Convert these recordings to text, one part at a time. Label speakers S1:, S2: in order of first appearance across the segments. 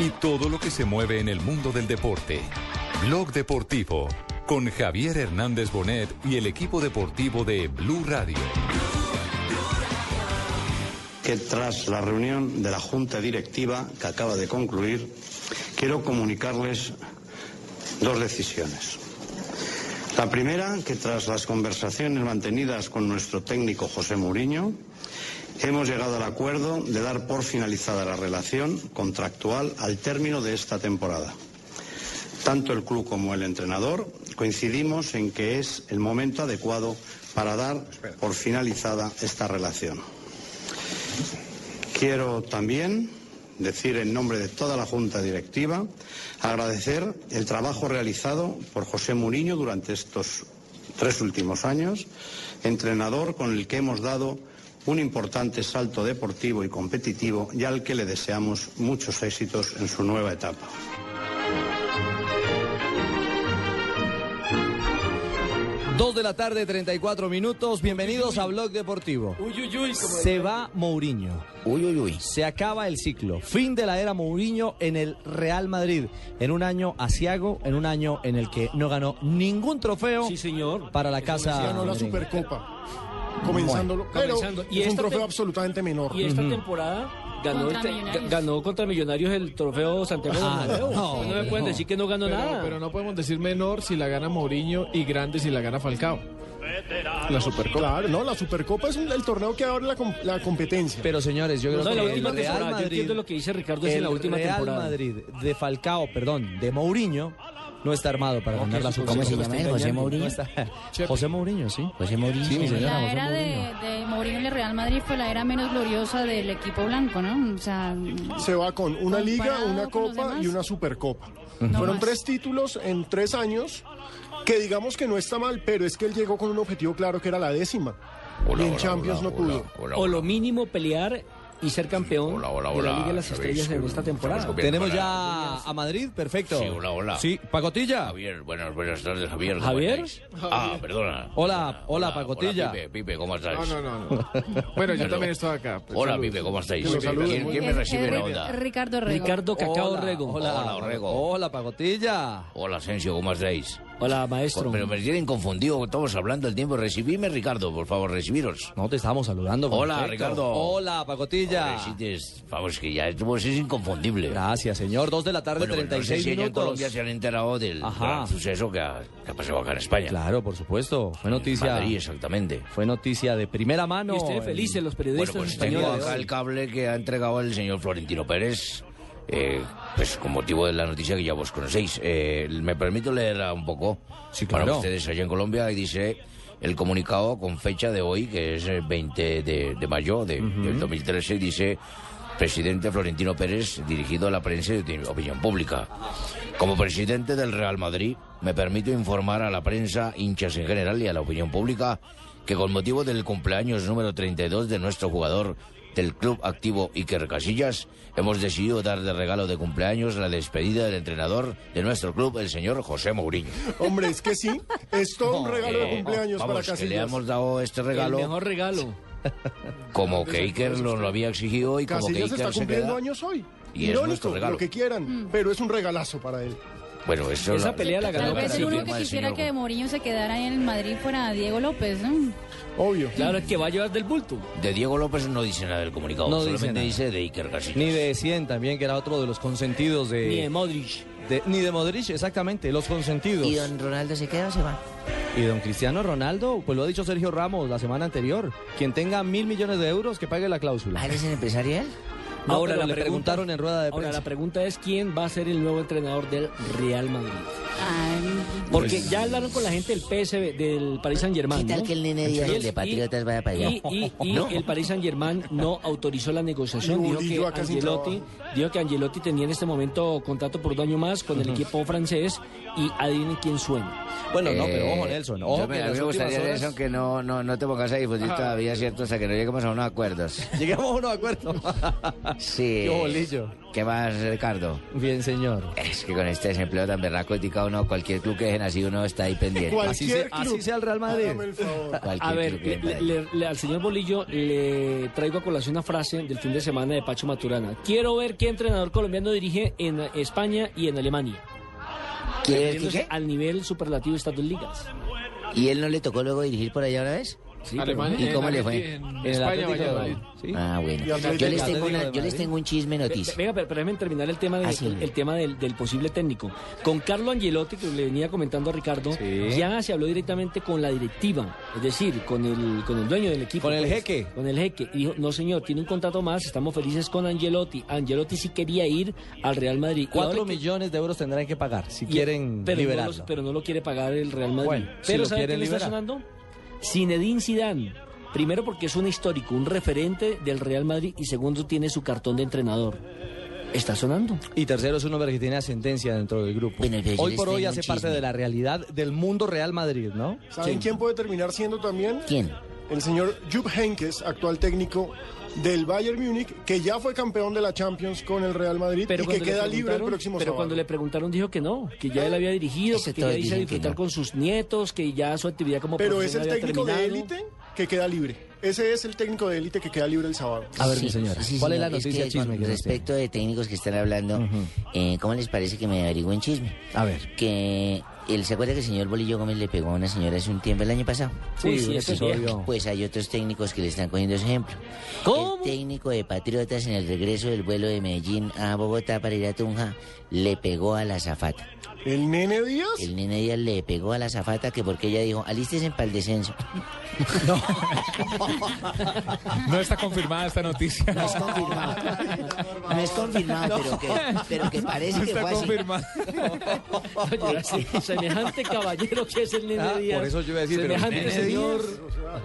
S1: y todo lo que se mueve en el mundo del deporte. Blog Deportivo con Javier Hernández Bonet y el equipo deportivo de Blue Radio.
S2: que tras la reunión de la Junta Directiva que acaba de concluir, quiero comunicarles dos decisiones. La primera, que tras las conversaciones mantenidas con nuestro técnico José Mourinho, hemos llegado al acuerdo de dar por finalizada la relación contractual al término de esta temporada. Tanto el club como el entrenador coincidimos en que es el momento adecuado para dar por finalizada esta relación. Quiero también decir en nombre de toda la Junta Directiva agradecer el trabajo realizado por José Mourinho durante estos tres últimos años, entrenador con el que hemos dado un importante salto deportivo y competitivo y al que le deseamos muchos éxitos en su nueva etapa.
S3: Dos de la tarde, 34 minutos. Bienvenidos a Blog Deportivo. Se va Mourinho.
S4: Uy, uy, uy.
S3: Se acaba el ciclo. Fin de la era Mourinho en el Real Madrid. En un año asiago, en un año en el que no ganó ningún trofeo
S5: Sí, señor.
S3: para la casa.
S6: ganó la. Supercopa. Comenzándolo, pero
S5: comenzando. Y
S6: es un
S5: esta
S6: trofeo
S5: te-
S6: absolutamente menor.
S5: Y esta temporada ganó,
S7: Contra
S5: te- ganó contra Millonarios el trofeo Santiago
S3: Ah,
S5: Bernabéu.
S3: no,
S5: no, me pueden
S3: no.
S5: decir que no ganó
S8: Pero,
S5: nada.
S8: pero no podemos decir menor si la gana Mourinho y grande si la gana Falcao. La Supercopa.
S6: Claro, no, la Supercopa es un- el torneo que abre la, com- la competencia.
S3: Pero señores, yo creo
S5: No, en la
S3: que
S5: última
S3: el Real
S5: temporada. Yo
S3: Madrid,
S5: entiendo lo que dice Ricardo es en la última
S3: Real
S5: temporada.
S3: Madrid de Falcao, perdón, de Mourinho, no está armado para ganar la
S5: ¿cómo
S3: Supercopa.
S4: se llama él? ¿José
S3: No
S4: Mourinho?
S3: está- José Mourinho, sí.
S4: José Mourinho.
S3: Sí, señora,
S7: La era de,
S3: Mourinho.
S7: de Mourinho en el Real Madrid fue la era menos gloriosa del equipo blanco, ¿no? O sea,
S6: Se va con una liga, una copa y una Supercopa.
S7: No
S6: Fueron
S7: más.
S6: tres títulos en tres años, que digamos que no está mal, pero es que él llegó con un objetivo claro que era la décima. y en Champions no pudo.
S5: o lo mínimo pelear y ser campeón
S9: Hola, hola,
S5: de la
S9: hola,
S5: Liga de las
S9: ¿sabéis
S5: Estrellas en esta temporada.
S3: Tenemos ya a Madrid, perfecto.
S9: Sí, hola, hola.
S3: Sí, Pacotilla.
S9: Javier, buenas, buenas tardes, Javier. ¿cómo
S5: ¿Javier?
S9: Ah, perdona.
S3: Hola, hola, Pacotilla.
S9: Hola, Pipe, Pipe, ¿cómo estáis?
S8: No, no, no. no. Bueno, yo también estoy acá. pues,
S9: Hola. Pipe, ¿cómo estáis?
S6: Saluden,
S9: ¿Quién, me recibe en
S7: Ri-
S9: onda?
S7: Ricardo Rego.
S5: Ricardo Cacao
S3: Hola,
S5: Rego.
S3: Hola,
S9: Hola, Orrego.
S3: Hola, Pacotilla.
S9: Hola, Asensio, ¿cómo estáis?
S5: Hola, maestro.
S9: Pero me tienen confundido, estamos hablando del tiempo. Recibidme, Ricardo, por favor, recibiros.
S3: No te estamos saludando.
S9: Hola,
S3: perfecto.
S9: Ricardo.
S3: Hola, Pacotilla.
S9: Pobrecites, Vamos, que ya pues, es inconfundible.
S3: Gracias, señor. Dos de la tarde,
S9: Bueno, pues, no sé
S3: 36
S9: si allá en
S3: minutos.
S9: Colombia se han enterado del
S3: Ajá.
S9: gran suceso que ha, que ha pasado acá en España.
S3: Claro, por supuesto. Fue noticia.
S9: Madrid, exactamente.
S3: Fue noticia de primera mano.
S5: y ustedes felices, los periodistas
S9: Bueno, pues tengo
S5: españoles.
S9: acá el cable que ha entregado el señor Florentino Pérez, eh, pues con motivo de la noticia que ya vos conocéis. Eh, me permito leerla un poco
S3: Sí,
S9: para ustedes allá en Colombia y dice el comunicado con fecha de hoy, que es el 20 de, de mayo de, del 2013, dice presidente Florentino Pérez dirigido a la prensa y de opinión pública. Como presidente del Real Madrid, me permito informar a la prensa, hinchas en general y a la opinión pública que con motivo del cumpleaños número 32 de nuestro jugador del club activo Iker Casillas, hemos decidido dar de regalo de cumpleaños la despedida del entrenador de nuestro club, el señor José Mourinho.
S6: Hombre, es que sí, es todo un regalo de
S9: Eh,
S6: cumpleaños
S9: vamos,
S6: para
S9: que le
S6: Casillas.
S9: hemos dado este
S5: El
S9: regalo
S5: mejor regalo.
S9: como que Iker lo, lo había exigido y como que
S6: Casillas está
S9: Iker se
S6: cumpliendo
S9: queda...
S6: años hoy.
S9: Y es nuestro
S6: Irónico,
S9: regalo.
S6: lo que quieran, pero es un regalazo para él.
S9: Bueno, eso
S5: Esa
S9: lo-
S5: pelea la ganó
S7: Tal vez el
S9: firma
S7: que quisiera que Mourinho se quedara en el Madrid fuera Diego López, ¿no?
S6: Obvio.
S5: Claro, es que va a llevar del bulto.
S9: De Diego López no dice nada del comunicado,
S3: No
S9: solamente
S3: nada.
S9: dice de Iker Casillas.
S3: Ni de 100 también, que era otro de los consentidos de.
S5: Ni de Modric.
S3: de- ni de Modric, exactamente, los consentidos.
S4: ¿Y don Ronaldo se queda o se va?
S3: Y don Cristiano Ronaldo, pues lo ha dicho Sergio Ramos la semana anterior. Quien tenga mil millones de euros, que pague la cláusula.
S4: ¿Ah, él es el empresarial?
S3: No,
S5: ahora la
S3: le
S5: pregunta-
S3: preguntaron en rueda de
S5: Ahora
S3: prensa.
S5: la pregunta es quién va a ser el nuevo entrenador del Real Madrid.
S7: Ay,
S5: Porque ya hablaron con la gente del PSV, del Paris Saint Germain.
S4: ¿Qué tal que el nene Díaz,
S5: Y
S4: el de Patriotas, vaya para allá?
S5: Y, y- y
S4: ¿No?
S5: el Paris Saint Germain no autorizó la negociación.
S6: Y
S5: Dijo que, Angelotti, dijo que Angelotti tenía en este momento contrato por un año más con el equipo francés y adivinen quién suena.
S3: Bueno, no, pero
S9: Eh,
S3: ojo, Nelson. Ojo,
S9: yo me,
S3: que
S9: a mí me gustaría,
S3: horas
S9: Nelson, que no, no, no te pongas a difundir todavía, ¿cierto? Hasta que no lleguemos a unos acuerdos.
S3: Lleguemos a unos acuerdos.
S9: Sí.
S3: Qué bolillo.
S9: ¿Qué más, Ricardo?
S3: Bien, señor.
S9: Es que con este desempleo tan berraco uno, cualquier club que dejen así, uno está ahí pendiente.
S3: Así, se- así sea el Real Madrid.
S6: El favor.
S9: Cualquier
S5: A ver,
S9: club que
S5: le- le- le- al señor Bolillo le traigo a colación una frase del fin de semana de Pacho Maturana. Quiero ver qué entrenador colombiano dirige en España y en Alemania.
S9: ¿Quiere ver qué?
S5: al nivel superlativo de estas dos ligas.
S9: ¿Y él no le tocó luego dirigir por allá una vez?
S8: Alemania,
S9: ¿Y cómo
S8: en-
S9: le fue?
S8: En,
S3: el
S8: España.
S9: Ah, bueno. Yo les, tengo una- yo les tengo un chisme noticia.
S5: Venga, pero, pero déjeme terminar el tema, de-
S9: Ah, sí.
S5: el, el tema del, del posible técnico. Con Carlo Angelotti, que le venía comentando a Ricardo, ya se habló directamente con la directiva, es decir, con el, con el dueño del equipo.
S3: Con el
S5: pues,
S3: jeque.
S5: Con el jeque. Y dijo, no señor, tiene un contrato más, estamos felices con Angelotti. Angelotti sí quería ir al Real Madrid.
S3: Cuatro
S5: que-
S3: millones de euros tendrán que pagar si
S5: y-
S3: quieren
S5: pero
S3: liberarlo.
S5: No pero no lo quiere pagar el Real Madrid.
S3: Bueno, si
S5: pero
S3: lo
S5: ¿sabe quién le está sonando? Zinedine Zidane. Primero porque es un histórico, un referente del Real Madrid y segundo tiene su cartón de entrenador. Está sonando.
S3: Y tercero es un hombre que tiene ascendencia dentro del grupo. Hoy por hoy hace parte
S4: chisme.
S3: de la realidad del mundo Real Madrid, ¿no?
S6: ¿Saben quién puede terminar siendo también?
S4: ¿Quién?
S6: El señor Jupp Heynckes, actual técnico del Bayern Múnich, que ya fue campeón de la Champions con el Real Madrid y que queda libre el próximo
S5: Pero
S6: sábado.
S5: cuando le preguntaron dijo que no, que ya él había dirigido,
S4: Eso
S5: que ya disfrutar
S4: no.
S5: con sus nietos, que ya su actividad como
S6: Pero es el técnico de
S5: terminado.
S6: élite que queda libre. Ese es el técnico de élite que queda libre el sábado.
S3: A ver,
S4: Sí,
S3: mi señora,
S4: sí,
S3: ¿cuál es la noticia
S4: que
S3: chisme
S4: con respecto de técnicos que están hablando, eh, ¿cómo les parece que me averigüen chisme?
S3: A ver.
S4: Que él se acuerda que el señor Bolillo Gómez le pegó a una señora hace un tiempo el año pasado.
S3: Sí,
S5: Uy, sí, eso viejo.
S4: Pues hay otros técnicos que le están cogiendo ese ejemplo.
S5: ¿Cómo?
S4: El técnico de Patriotas en el regreso del vuelo de Medellín a Bogotá para ir a Tunja le pegó a la zafata.
S6: ¿El nene Díaz?
S4: El nene Díaz le pegó a la zafata que porque ella dijo, alístese para el descenso.
S10: No está confirmada esta noticia.
S4: No es confirmado. No es confirmado, pero, que, pero que parece
S10: No
S4: que
S10: está
S4: fue así.
S10: confirmada.
S5: Oye, sí, semejante caballero que es el nene
S3: Ah,
S5: Díaz.
S3: por eso yo iba a decir, pero
S5: semejante
S3: ¿nene
S5: señor.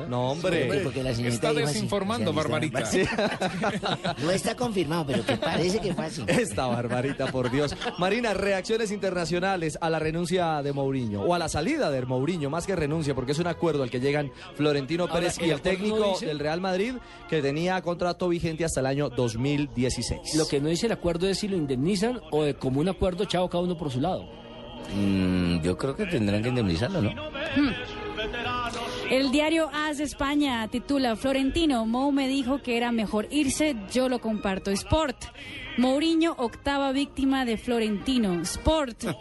S3: No, hombre.
S4: Porque la señorita
S10: Está
S4: así.
S10: desinformando,
S4: sea,
S10: Barbarita.
S4: No está confirmado, pero que parece que fue así.
S3: Esta barbarita, por Dios. Marina, reacciones internacionales a la renuncia de Mourinho o a la salida de Mourinho, más que renuncia, porque es un acuerdo al que llegan Florentino
S5: Ahora,
S3: Pérez y
S5: el
S3: técnico
S5: no dice-
S3: del Real Madrid, que tenía contrato vigente hasta el año 2016.
S5: Lo que no dice el acuerdo es si lo indemnizan o de común acuerdo, chao, cada uno por su lado.
S9: Mm, yo creo que tendrán que indemnizarlo, ¿no?
S7: El diario AS de España titula Florentino, Mou me dijo que era mejor irse, yo lo comparto. Sport, Mourinho, octava víctima de Florentino. Sport,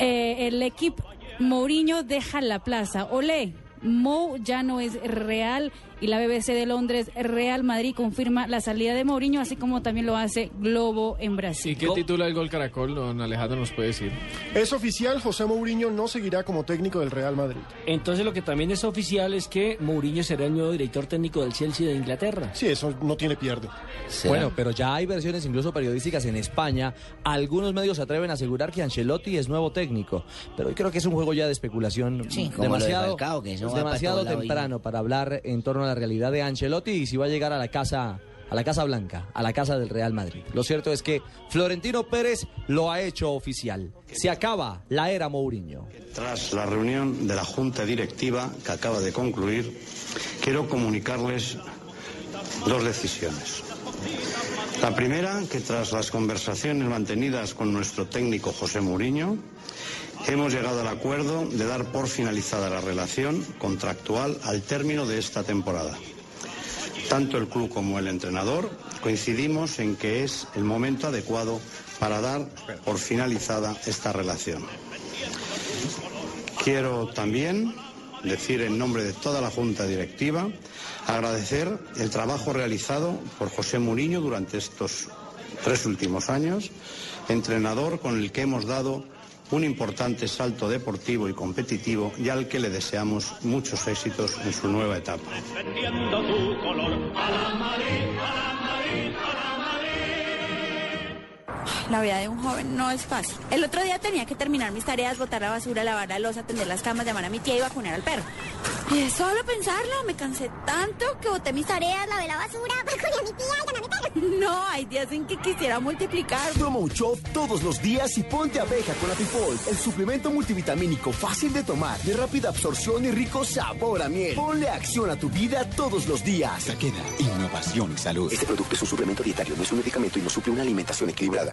S7: Eh, el equipo Mourinho deja la plaza. Olé, Mou ya no es real y la BBC de Londres, Real Madrid confirma la salida de Mourinho, así como también lo hace Globo en
S8: ¿Y
S7: Brasil.
S8: qué titula el gol Caracol? Don Alejandro nos puede decir.
S6: Es oficial, José Mourinho no seguirá como técnico del Real Madrid.
S5: Entonces lo que también es oficial es que Mourinho será el nuevo director técnico del Chelsea de Inglaterra.
S6: Sí, eso no tiene pierde.
S3: Bueno, pero ya hay versiones incluso periodísticas en España. Algunos medios se atreven a asegurar que Ancelotti es nuevo técnico, pero hoy creo que es un juego ya de especulación
S4: Sí, como lo de
S3: demasiado,
S4: Falcao, que eso
S3: demasiado
S4: y-
S3: temprano para hablar en torno a la realidad de Ancelotti y si va a llegar a la casa a la Casa Blanca, a la casa del Real Madrid. Lo cierto es que Florentino Pérez lo ha hecho oficial. Se acaba la era Mourinho.
S2: Tras la reunión de la Junta Directiva que acaba de concluir, quiero comunicarles dos decisiones. La primera, que tras las conversaciones mantenidas con nuestro técnico José Mourinho, hemos llegado al acuerdo de dar por finalizada la relación contractual al término de esta temporada. Tanto el club como el entrenador coincidimos en que es el momento adecuado para dar por finalizada esta relación. Quiero también decir en nombre de toda la Junta Directiva agradecer el trabajo realizado por José Mourinho durante estos tres últimos años, entrenador con el que hemos dado un importante salto deportivo y competitivo y al que le deseamos muchos éxitos en su nueva etapa.
S11: La vida de un joven no es fácil. El otro día tenía que terminar mis tareas, botar la basura, lavar la losa, atender las camas, llamar a mi tía y vacunar al perro. Y solo pensarlo, me cansé tanto que boté mis tareas, lavé la basura, vacuné a mi tía y llamé a mi perro. No, hay días en que quisiera multiplicar.
S12: Promo Shop todos los días y ponte abeja con Apifol, el suplemento multivitamínico fácil de tomar, de rápida absorción y rico sabor a miel. Ponle acción a tu vida todos los días.
S13: Taqueda, innovación y salud.
S14: Este producto es un suplemento dietario, no es un medicamento y no suple una alimentación equilibrada.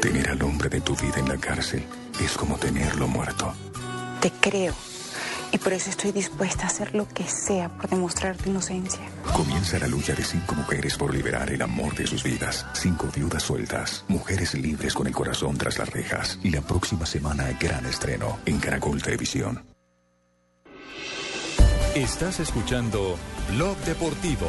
S15: Tener al hombre de tu vida en la cárcel es como tenerlo muerto.
S16: Te creo. Y por eso estoy dispuesta a hacer lo que sea por demostrar tu inocencia.
S15: Comienza la lucha de cinco mujeres por liberar el amor de sus vidas. Cinco viudas sueltas, mujeres libres con el corazón tras las rejas. Y la próxima semana, gran estreno en Caracol Televisión.
S17: Estás escuchando Blog Deportivo.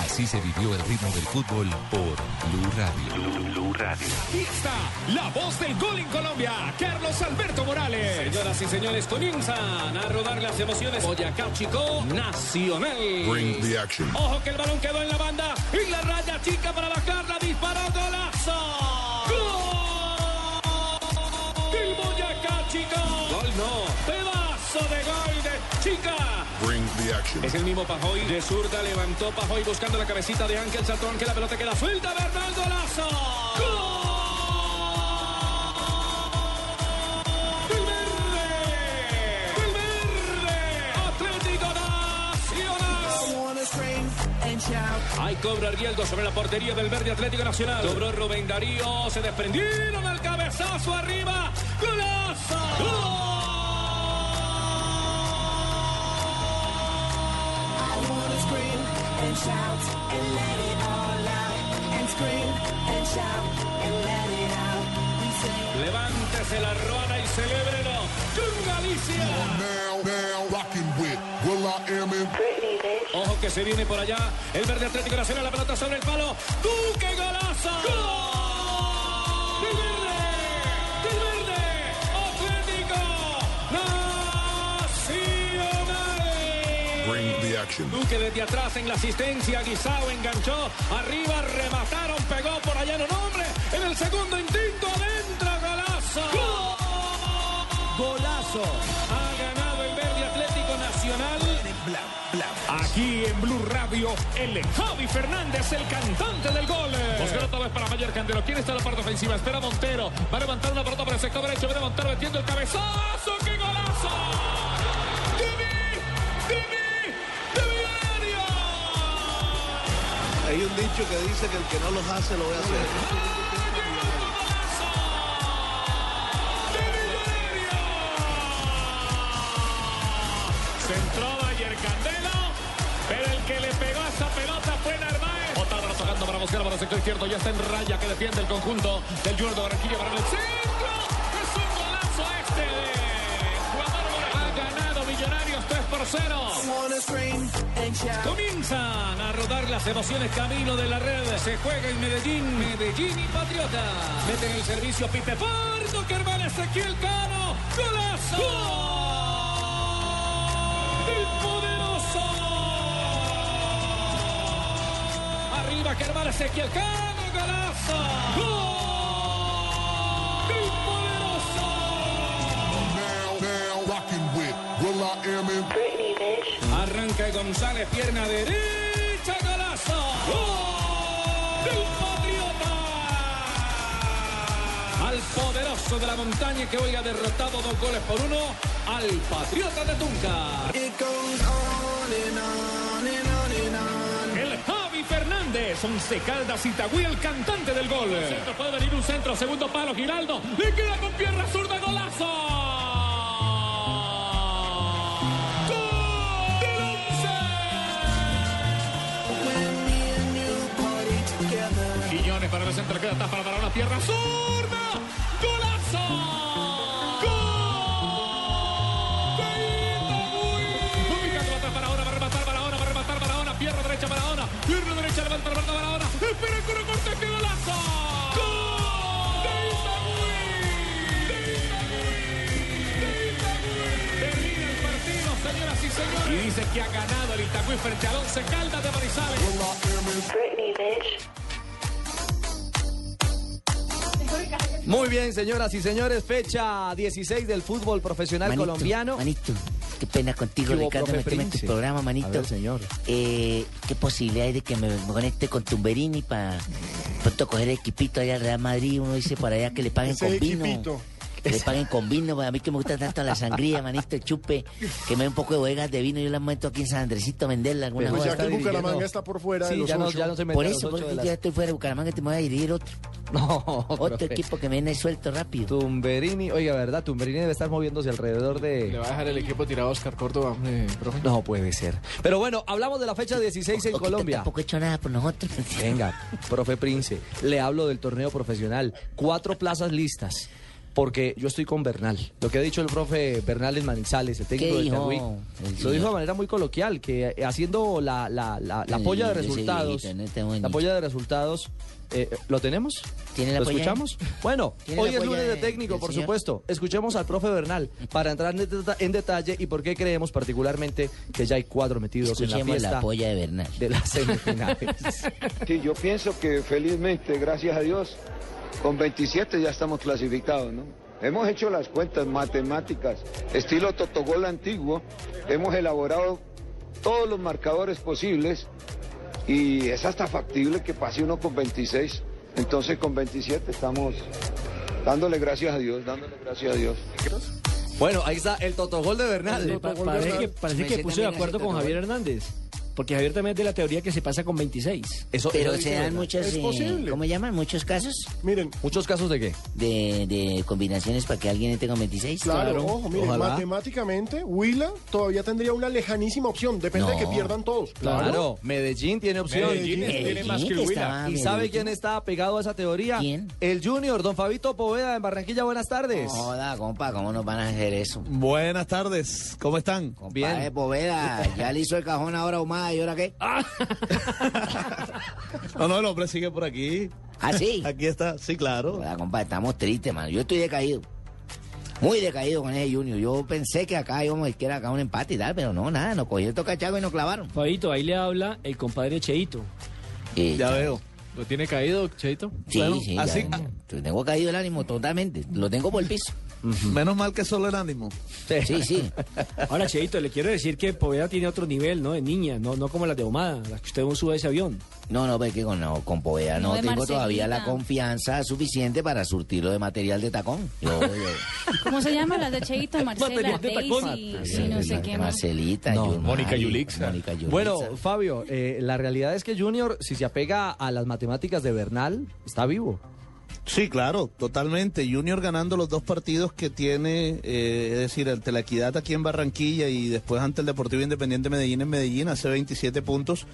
S17: Así se vivió el ritmo del fútbol por Blue Radio. Blue Radio.
S18: Y está la voz del gol en Colombia, Carlos Alberto Morales. Señoras y señores, comienzan a rodar las emociones. Boyacá Chico Nacional.
S19: Bring the action.
S18: Ojo que el balón quedó en la banda y la raya chica para bajarla, disparó golazo. ¡Gol! El Boyacá Chico. Gol no, pedazo de gol de chica.
S19: Bring.
S18: Es el mismo Pajoy. De zurda levantó Pajoy buscando la cabecita de Ángel Saltó Ángel. La pelota queda suelta. Bernardo Lazo. ¡Gol! Hay cobra Rieldo sobre la portería del verde Atlético Nacional. Cobró Rubén Darío. Se desprendieron al cabezazo arriba. ¡Golazo! ¡Gol!
S20: And shout and let it all out. And scream and shout and let it out. We say,
S18: Levántese la ruana y celébrelo con Galicia.
S19: Now, now, rocking with Will I Am in
S18: Ojo que se viene por allá el verde Atlético Nacional, la pelota sobre el palo. ¡Duque golazo! ¡Gol!
S19: Action.
S18: Duque desde atrás en la asistencia, Guisao enganchó, arriba remataron, pegó por allá en un hombre, en el segundo intento, adentro, golazo.
S3: Golazo.
S18: Ha ganado el verde Atlético Nacional. Aquí en Blue Radio, el Javi Fernández, el cantante del gol. Buscar otra vez para Mayer Candelo. ¿Quién está en la parte ofensiva? Espera Montero. Va a levantar una pelota para el sector derecho. Viene Montero metiendo el cabezazo. ¡Qué golazo!
S21: Hay un dicho que dice que el que no los hace lo voy a hacer.
S18: Centró Bayer Candelo, pero el que le pegó a esa pelota fue Narváez. Otra vez tocando para buscar para el sector izquierdo. Ya está en raya que defiende el conjunto del Junior de Barranquilla para el centro. Por 0. Comienzan a rodar las emociones camino de la red. Se juega en Medellín, Medellín y Patriota. Meten el servicio Pipe Pardo, que hermana Ezequiel Cano. ¡Golazo! ¡El poderoso! Arriba que hermana Ezequiel Cano, golazo. ¡Gol! Arranca González, pierna derecha, golazo. ¡Gol! ¡Del Patriota! Al poderoso de la montaña que hoy ha derrotado dos goles por uno al Patriota de Tunca. El Javi Fernández, Once Caldas Itagüí, el cantante del gol. Centro puede venir un centro, segundo palo, Giraldo. Le queda con pierna zurda, golazo. Centro, queda tapa para una pierna zurda. ¡Golazo! Pierna derecha para ahora, pierna derecha, levanta, levanta para ahora. Espera el corre, corte, ¡qué golazo! ¡Gol! De. Termina el partido, señoras y señores. Y dice que ha ganado el Itagüí frente al Once Caldas de Manizales.
S3: Muy bien, señoras y señores, fecha 16 del fútbol profesional
S4: Manito,
S3: colombiano.
S4: Manito, qué pena contigo,
S3: ¿Qué
S4: Ricardo, meteme en tu programa, manito.
S3: A ver, señor.
S4: Eh, ¿Qué posibilidad hay de que me, me conecte con Tumberini para pronto coger el equipito allá al Real Madrid? Uno dice por allá que le paguen
S6: Ese
S4: con vino.
S6: equipito.
S4: Que le paguen con vino, a mí que me gusta tanto la sangría, manito, el chupe, que me dé un poco de bodegas de vino, yo las meto aquí en San Andresito a venderla alguna
S6: Pues ya que Bucaramanga está por fuera de
S3: Sí,
S6: los
S3: ya no- ya no se mete
S4: Por eso, porque
S3: de las-
S4: ya estoy fuera de Bucaramanga, te me voy a dirigir otro.
S3: No,
S4: Otro
S3: profe.
S4: equipo que me viene suelto rápido.
S3: Tumberini, oiga, ¿verdad? Tumberini debe estar moviéndose alrededor
S8: Le
S3: de...
S8: va a dejar el equipo tirado a Oscar Córdoba, hombre, profe.
S3: No puede ser. Pero bueno, hablamos de la fecha 16 en Colombia.
S4: Tampoco he hecho nada por nosotros.
S3: Venga, profe Prince, le hablo del torneo profesional. Cuatro plazas listas. Porque yo estoy con Bernal. Lo que ha dicho el profe Bernal en Manizales, el técnico
S4: ¿Qué
S3: de
S4: el
S3: lo dijo de manera muy coloquial, que eh, haciendo la, la, la, la polla de
S4: ese
S3: resultados, la polla de resultados, eh, ¿lo tenemos?
S4: ¿Tiene la
S3: ¿Lo
S4: polla?
S3: escuchamos? Bueno,
S4: ¿Tiene
S3: hoy es lunes de
S4: de-
S3: técnico, por
S4: señor?
S3: supuesto. Escuchemos al profe Bernal para entrar en, deta- en detalle y por qué creemos particularmente que ya hay cuatro metidos en la fiesta
S4: la polla de Bernal.
S3: de las semifinales.
S22: Sí, yo pienso que felizmente, gracias a Dios, con 27 ya estamos clasificados, ¿no? Hemos hecho las cuentas matemáticas, estilo Totogol antiguo, hemos elaborado todos los marcadores posibles y es hasta factible que pase uno con 26. Entonces con 27 estamos dándole gracias a Dios, dándole gracias a Dios.
S3: Bueno, ahí está el totogol de Bernal.
S5: Pa- parece que, parece que puso de acuerdo con Javier Hernández. Porque Javier también es de la teoría que se pasa con 26.
S3: Eso,
S4: Pero
S3: eso
S4: se dan muchos,
S6: Es
S4: eh,
S6: posible.
S4: ¿cómo llaman? Muchos casos
S6: Miren,
S3: ¿Muchos casos de qué?
S4: de, de combinaciones para que alguien entre con 26.
S6: claro, ojo, miren,
S3: ojalá.
S6: matemáticamente, Huila todavía tendría una lejanísima opción. Depende de que pierdan todos.
S3: Claro, Medellín tiene opción.
S18: Medellín tiene más que Huila.
S3: ¿Y sabe
S4: Medellín.
S3: quién está pegado a esa teoría?
S4: ¿Quién?
S3: El Junior, don Fabito Poveda en Barranquilla. Buenas tardes.
S4: Joda, compa, ¿cómo nos van a hacer eso?
S23: Buenas tardes, ¿cómo están?
S4: Compa,
S3: Bien.
S4: eh, Poveda, ya le hizo el cajón ahora Humada y ahora qué.
S23: No, no, el hombre sigue por aquí.
S4: ¿Ah, sí?
S23: Aquí está, sí, claro.
S4: Joda, compa, estamos tristes, mano. Yo estoy decaído. Muy decaído con ese Junior. Yo pensé que acá íbamos a ir acá un empate y tal, pero no, nada, nos cogió estos cachacos y nos clavaron.
S5: Fabito, ahí le habla el compadre Cheito.
S23: Ya veo.
S8: ¿Lo tiene caído, Cheito?
S4: Sí,
S23: Bueno,
S4: sí,
S23: así-
S4: ya, tengo caído el ánimo totalmente. Lo tengo por el piso.
S23: Menos mal que solo el ánimo.
S4: Sí, sí.
S5: Ahora, Cheito, le quiero decir que Poveda tiene otro nivel, ¿no? De niña, no, no como las de Omada, las que usted sube a ese avión.
S4: No, no, ve que con, no, con Poveda no,
S7: No,
S4: tengo
S7: Marcelita.
S4: todavía la confianza suficiente para surtirlo de material de tacón. Yo, yo-
S7: ¿Cómo se llaman las de Cheito? Marcela,
S5: Material de tacón.
S7: Daisy, sí, no sé qué más.
S4: Marcelita,
S3: No,
S4: Yulmari,
S18: Mónica Yulixa.
S4: Mónica Yulixa.
S3: Bueno, Fabio, eh, la realidad es que Junior, si se apega a las matemáticas de Bernal, está vivo.
S23: Sí, claro, totalmente. Junior ganando los dos partidos que tiene, eh, es decir, ante la Equidad aquí en Barranquilla y después ante el Deportivo Independiente Medellín en Medellín, hace 27 puntos.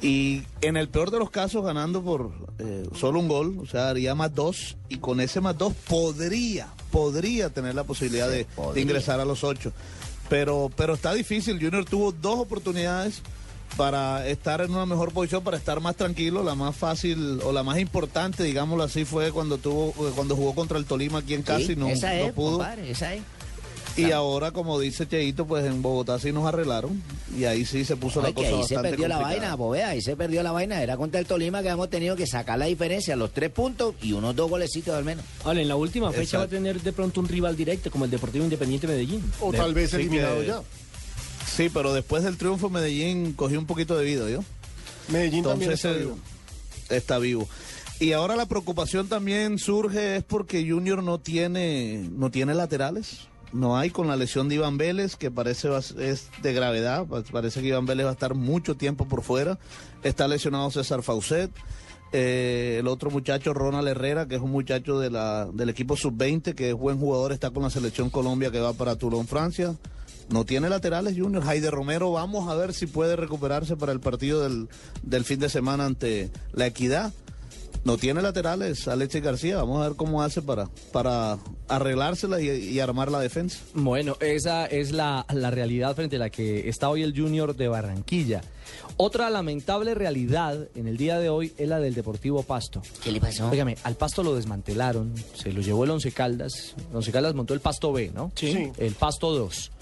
S23: Y en el peor de los casos ganando por eh, solo un gol, o sea, haría más dos. Y con ese más dos podría, podría tener la posibilidad de, de ingresar a los ocho. Pero, pero está difícil. Junior tuvo dos oportunidades para estar en una mejor posición, para estar más tranquilo. La más fácil o la más importante, digámoslo así, fue cuando tuvo cuando jugó contra el Tolima aquí en casa
S4: Sí,
S23: y no,
S4: esa
S23: no
S4: es,
S23: pudo.
S4: compadre, esa es.
S23: Y ahora, como dice Cheito, pues en Bogotá sí nos arreglaron y ahí sí se puso la cosa
S4: ahí se
S23: bastante
S4: perdió la vaina, Poveda, ahí se perdió la vaina. Era contra el Tolima que hemos tenido que sacar la diferencia, los tres puntos y unos dos golecitos al menos.
S5: Ahora, en la última fecha
S23: Exacto.
S5: va a tener de pronto un rival directo como el Deportivo Independiente Medellín.
S6: O tal vez
S23: Sí,
S6: eliminado
S23: que-
S6: ya.
S23: Sí, pero después del triunfo Medellín cogió un poquito de vida, ¿yo?
S6: Medellín también está
S23: eh,
S6: vivo.
S23: está vivo. Y ahora la preocupación también surge es porque Junior no tiene no tiene laterales. No hay con la lesión de Iván Vélez, que parece va- es de gravedad. pa- Parece que Iván Vélez va a estar mucho tiempo por fuera. Está lesionado César Faucet. Eh, el otro muchacho, Ronald Herrera, que es un muchacho de la, del equipo sub-20, que es buen jugador, está con la selección Colombia que va para Toulon, Francia. No tiene laterales, Junior. Jaide Romero, vamos a ver si puede recuperarse para el partido del, del fin de semana ante la Equidad. No tiene laterales Alexis García. Vamos a ver cómo hace para, para arreglársela y, y armar la defensa.
S3: Bueno, esa es la, la realidad frente a la que está hoy el Junior de Barranquilla. Otra lamentable realidad en el día de hoy es la del Deportivo Pasto.
S9: ¿Qué le pasó?
S3: Óigame, al Pasto lo desmantelaron, se lo llevó el Once Caldas. El Once Caldas montó el Pasto B, ¿no?
S6: Sí.
S3: El Pasto 2.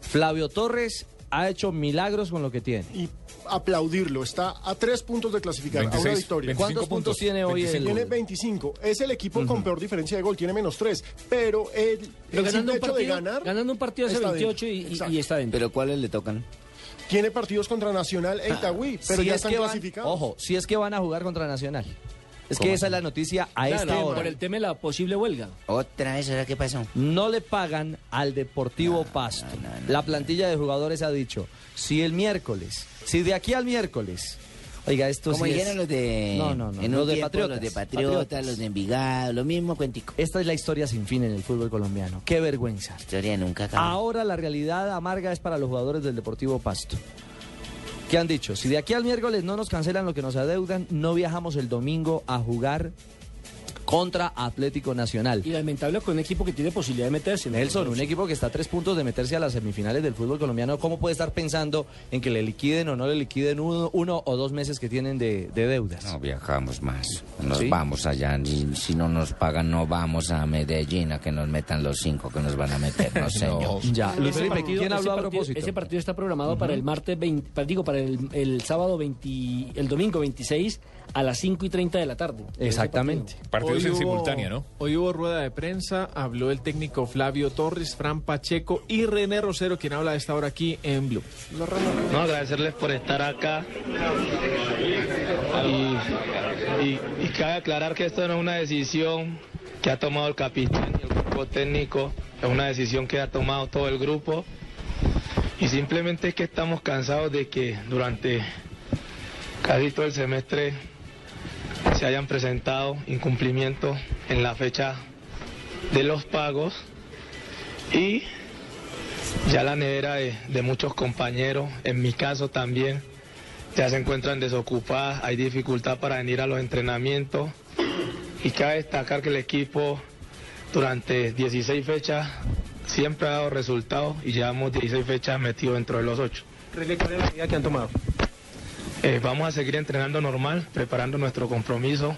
S3: Flavio Torres ha hecho milagros con lo que tiene.
S6: Y aplaudirlo, está a tres puntos de clasificar, a una
S3: 26,
S6: victoria.
S3: 25 ¿Cuántos puntos tiene hoy el-
S6: Tiene 25. Es el equipo con peor diferencia de gol, tiene menos 3. Pero el,
S5: Pero
S6: el
S5: ganando
S6: hecho de
S5: partido,
S6: ganar.
S5: ganando un partido hace
S6: está
S5: 28 y, está dentro.
S9: ¿Pero cuáles le tocan?
S6: Tiene partidos contra Nacional e Itagüí, pero
S3: Si
S6: ya
S3: es
S6: están
S3: que van-
S6: clasificados.
S3: Ojo, si es que van a jugar contra Nacional. Es que
S9: ¿Cómo
S3: esa es la noticia a
S5: Claro,
S3: esta hora.
S5: por el tema de la posible huelga.
S9: Otra vez, ¿ahora qué pasó?
S3: No le pagan al Deportivo Pasto. La plantilla de jugadores ha dicho, si el miércoles, si de aquí al miércoles, oiga, esto
S9: Como
S3: sí
S9: dijeron
S3: es-
S9: los de.
S3: No, no, no,
S9: en
S3: los de
S9: tiempo,
S3: Patriotas.
S9: Los de Patriotas, los de Envigado, lo mismo cuentico.
S3: Esta es la historia sin fin en el fútbol colombiano. Qué vergüenza.
S9: Historia nunca acaba.
S3: Ahora la realidad amarga es para los jugadores del Deportivo Pasto. ¿Qué han dicho? Si de aquí al miércoles no nos cancelan lo que nos adeudan, no viajamos el domingo a jugar contra Atlético Nacional.
S5: Y lamentable con un equipo que tiene posibilidad de meterse.
S3: Nelson, un equipo que está a tres puntos de meterse a las semifinales del fútbol colombiano, ¿cómo puede estar pensando en que le liquiden o no le liquiden uno, uno o dos meses que tienen de, de deudas?
S9: No viajamos más. Nos
S3: ¿Sí?
S9: vamos allá. Si no nos pagan, no vamos a Medellín a que nos metan los cinco que nos van a meter. No, señor.
S3: Ya, Luis Felipe, ¿quién habló a propósito?
S5: Ese partido está programado para el martes 20, pa- digo, para el, el sábado 20, el domingo 26 a las 5 y 30 de la tarde.
S3: Exactamente.
S8: Partidos
S10: Hoy
S8: en
S10: hubo-
S8: simultánea, ¿no? Hoy hubo rueda de prensa, habló el técnico Flavio Torres, Fran Pacheco y René Rosero, quien habla de esta hora aquí en Blue.
S24: No, agradecerles por estar acá. Y, y- y cabe aclarar que esto no es una decisión que ha tomado el capitán y el grupo técnico, es una decisión que ha tomado todo el grupo. Y simplemente es que estamos cansados de que durante casi todo el semestre se hayan presentado incumplimientos en la fecha de los pagos y ya la nevera de, de muchos compañeros, en mi caso también, ya se encuentran desocupadas, hay dificultad para venir a los entrenamientos y cabe destacar que el equipo durante 16 fechas siempre ha dado resultados y llevamos 16 fechas metidos dentro de los 8.
S10: ¿Cuál es la medida que han tomado?
S24: Eh, vamos a seguir entrenando normal, preparando nuestro compromiso.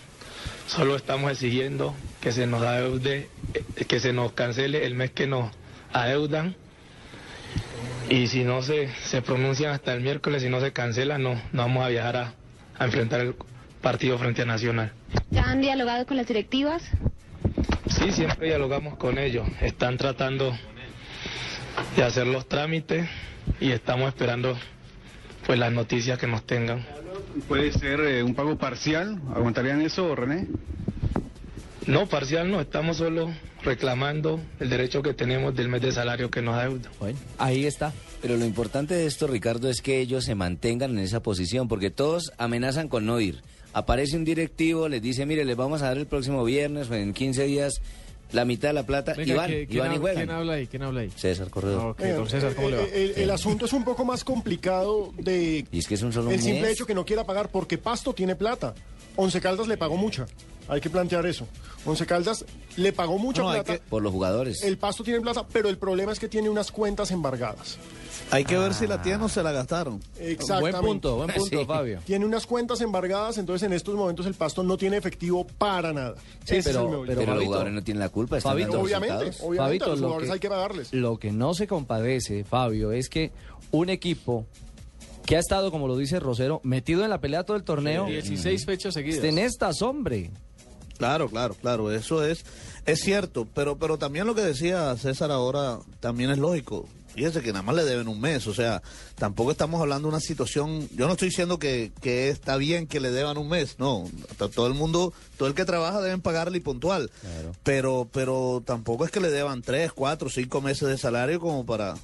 S24: Solo estamos exigiendo que se nos adeude, eh, que se nos cancele el mes que nos adeudan. Y si no se, se pronuncian hasta el miércoles, si no se cancela, no, no vamos a viajar a, a enfrentar el partido frente a Nacional.
S25: ¿Ya han dialogado con las directivas?
S24: Sí, siempre dialogamos con ellos. Están tratando de hacer los trámites y estamos esperando pues las noticias que nos tengan.
S26: ¿Puede ser eh, un pago parcial? ¿Aguantarían eso, René?
S24: No, parcial no, estamos solo reclamando el derecho que tenemos del mes de salario que nos adeuda.
S3: Bueno, ahí está.
S9: Pero lo importante de esto, Ricardo, es que ellos se mantengan en esa posición, porque todos amenazan con no ir. Aparece un directivo, les dice, mire, les vamos a dar el próximo viernes o en 15 días la mitad de la plata
S8: Venga,
S9: y van,
S8: ¿quién,
S9: y
S8: quién
S9: van y
S8: habla,
S9: juegan.
S8: ¿Quién habla ahí? ¿Quién habla ahí?
S9: César Corredor.
S8: Ok, don César, ¿cómo le va?
S6: El, el asunto es un poco más complicado de
S9: Y es que es un solo
S6: el
S9: mes.
S6: simple hecho que no quiera pagar porque Pasto tiene plata. Once Caldas le pagó mucha. Hay que plantear eso. Once Caldas le pagó mucha
S23: No,
S6: plata.
S9: Por los jugadores.
S6: El Pasto tiene plata, pero el problema es que tiene unas cuentas embargadas.
S23: Hay que ver si la tienen o se la gastaron.
S6: Exactamente.
S3: Buen punto, buen punto,
S6: Sí.
S3: Fabio.
S6: Tiene unas cuentas embargadas, entonces en estos momentos el Pasto no tiene efectivo para nada.
S3: Sí,
S6: Ese es
S3: pero-
S6: el.
S9: Pero, los jugadores no tienen la culpa. Están
S3: Fabito,
S9: dando
S6: obviamente, obviamente,
S3: Fabito,
S6: a los
S3: lo
S6: jugadores
S3: que-
S6: hay que pagarles.
S3: Lo que no se compadece, Fabio, es que un equipo que ha estado, como lo dice Rosero, metido en la pelea todo el torneo,
S8: 16 fechas seguidas.
S3: en estas, hombre.
S23: Claro, claro, claro, eso es, es cierto, pero, pero también lo que decía César ahora también es lógico. Fíjese que nada más le deben un mes, o sea, tampoco estamos hablando de una situación, yo no estoy diciendo que, que está bien que le deban un mes, no, to- todo el mundo, todo el que trabaja deben pagarle y puntual, pero, pero tampoco es que le deban tres, cuatro, cinco meses de salario como para,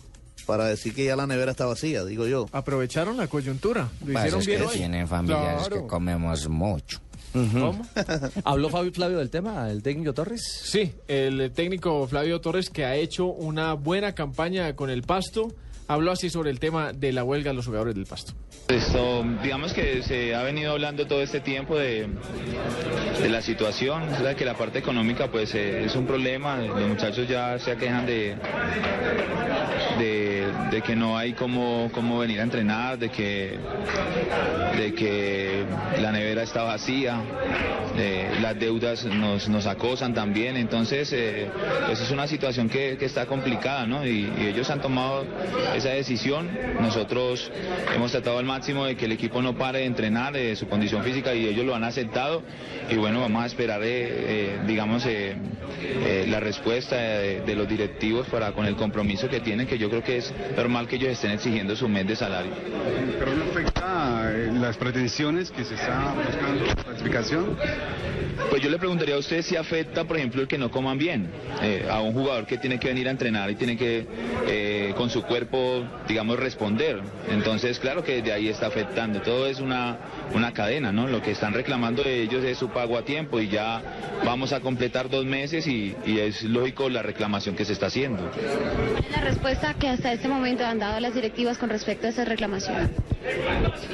S23: para decir que ya la nevera está vacía, digo yo.
S8: Aprovecharon la coyuntura. Lo
S9: Pasa
S8: hicieron
S9: es
S8: bien
S9: que
S8: hoy.
S9: tienen familiares
S8: Claro.
S9: que comemos mucho.
S8: ¿Cómo?
S3: ¿Habló Fabio Flavio del tema, el técnico Torres?
S8: Sí, el técnico Flavio Torres que ha hecho una buena campaña con el Pasto, habló así sobre el tema de la huelga de los jugadores del Pasto.
S27: Esto, digamos que se ha venido hablando todo este tiempo de, la situación, o sea, que la parte económica pues eh, es un problema, los muchachos ya se aquejan de, de, que no hay cómo, cómo venir a entrenar, de que, de que la nevera está vacía, eh, las deudas nos, nos acosan también, entonces eh, pues es una situación que, que está complicada, ¿no? Y ellos han tomado esa decisión, nosotros hemos tratado al máximo de que el equipo no pare de entrenar, su condición física y ellos lo han aceptado y bueno, vamos a esperar, eh, eh, digamos, eh, eh, la respuesta de, los directivos para con el compromiso que tienen, que yo creo que es normal que ellos estén exigiendo su mes de salario.
S26: Pero no afecta las pretensiones que se está buscando la clasificación.
S27: Pues yo le preguntaría a usted si afecta, por ejemplo, el que no coman bien eh, a un jugador que tiene que venir a entrenar y tiene que eh, con su cuerpo, digamos, responder. Entonces, claro que de ahí está afectando. Todo es una, una cadena, ¿no? Lo que están reclamando de ellos es su pago a tiempo y ya vamos a completar dos meses y, y es lógico la reclamación que se está haciendo.
S25: La respuesta que hasta este momento han dado las directivas con respecto a esa reclamación.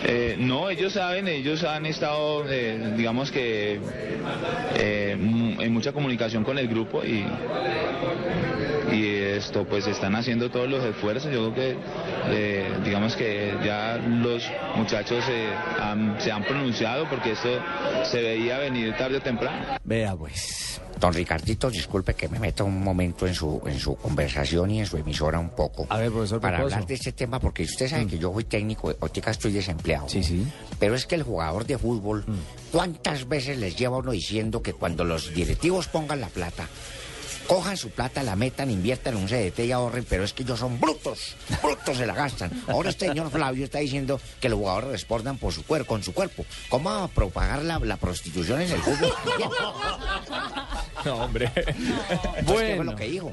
S27: Eh, no, ellos saben, ellos han estado, eh, digamos que, eh, en mucha comunicación con el grupo y, y esto, pues están haciendo todos los esfuerzos. Yo creo que, eh, digamos que ya los muchachos eh, han- se han pronunciado porque esto se veía venir tarde o temprano.
S3: Vea pues.
S4: Don Ricardito, disculpe que me meta un momento en su, en su conversación y en su emisora un poco.
S3: A ver, profesor
S4: Para hablar de este tema, porque usted sabe que yo soy técnico, ahorita estoy desempleado.
S3: Sí, sí.
S4: Pero es que el jugador de fútbol, ¿cuántas veces les lleva uno diciendo que cuando los directivos pongan la plata, cojan su plata, la metan, inviertan en un CDT y ahorren, pero es que ellos son brutos, brutos se la gastan. Ahora este señor Flavio está diciendo que los jugadores respondan por su cuerpo, con su cuerpo. ¿Cómo va a propagar la, la prostitución en el fútbol?
S8: No, hombre.
S4: Entonces, ¿qué fue lo que dijo?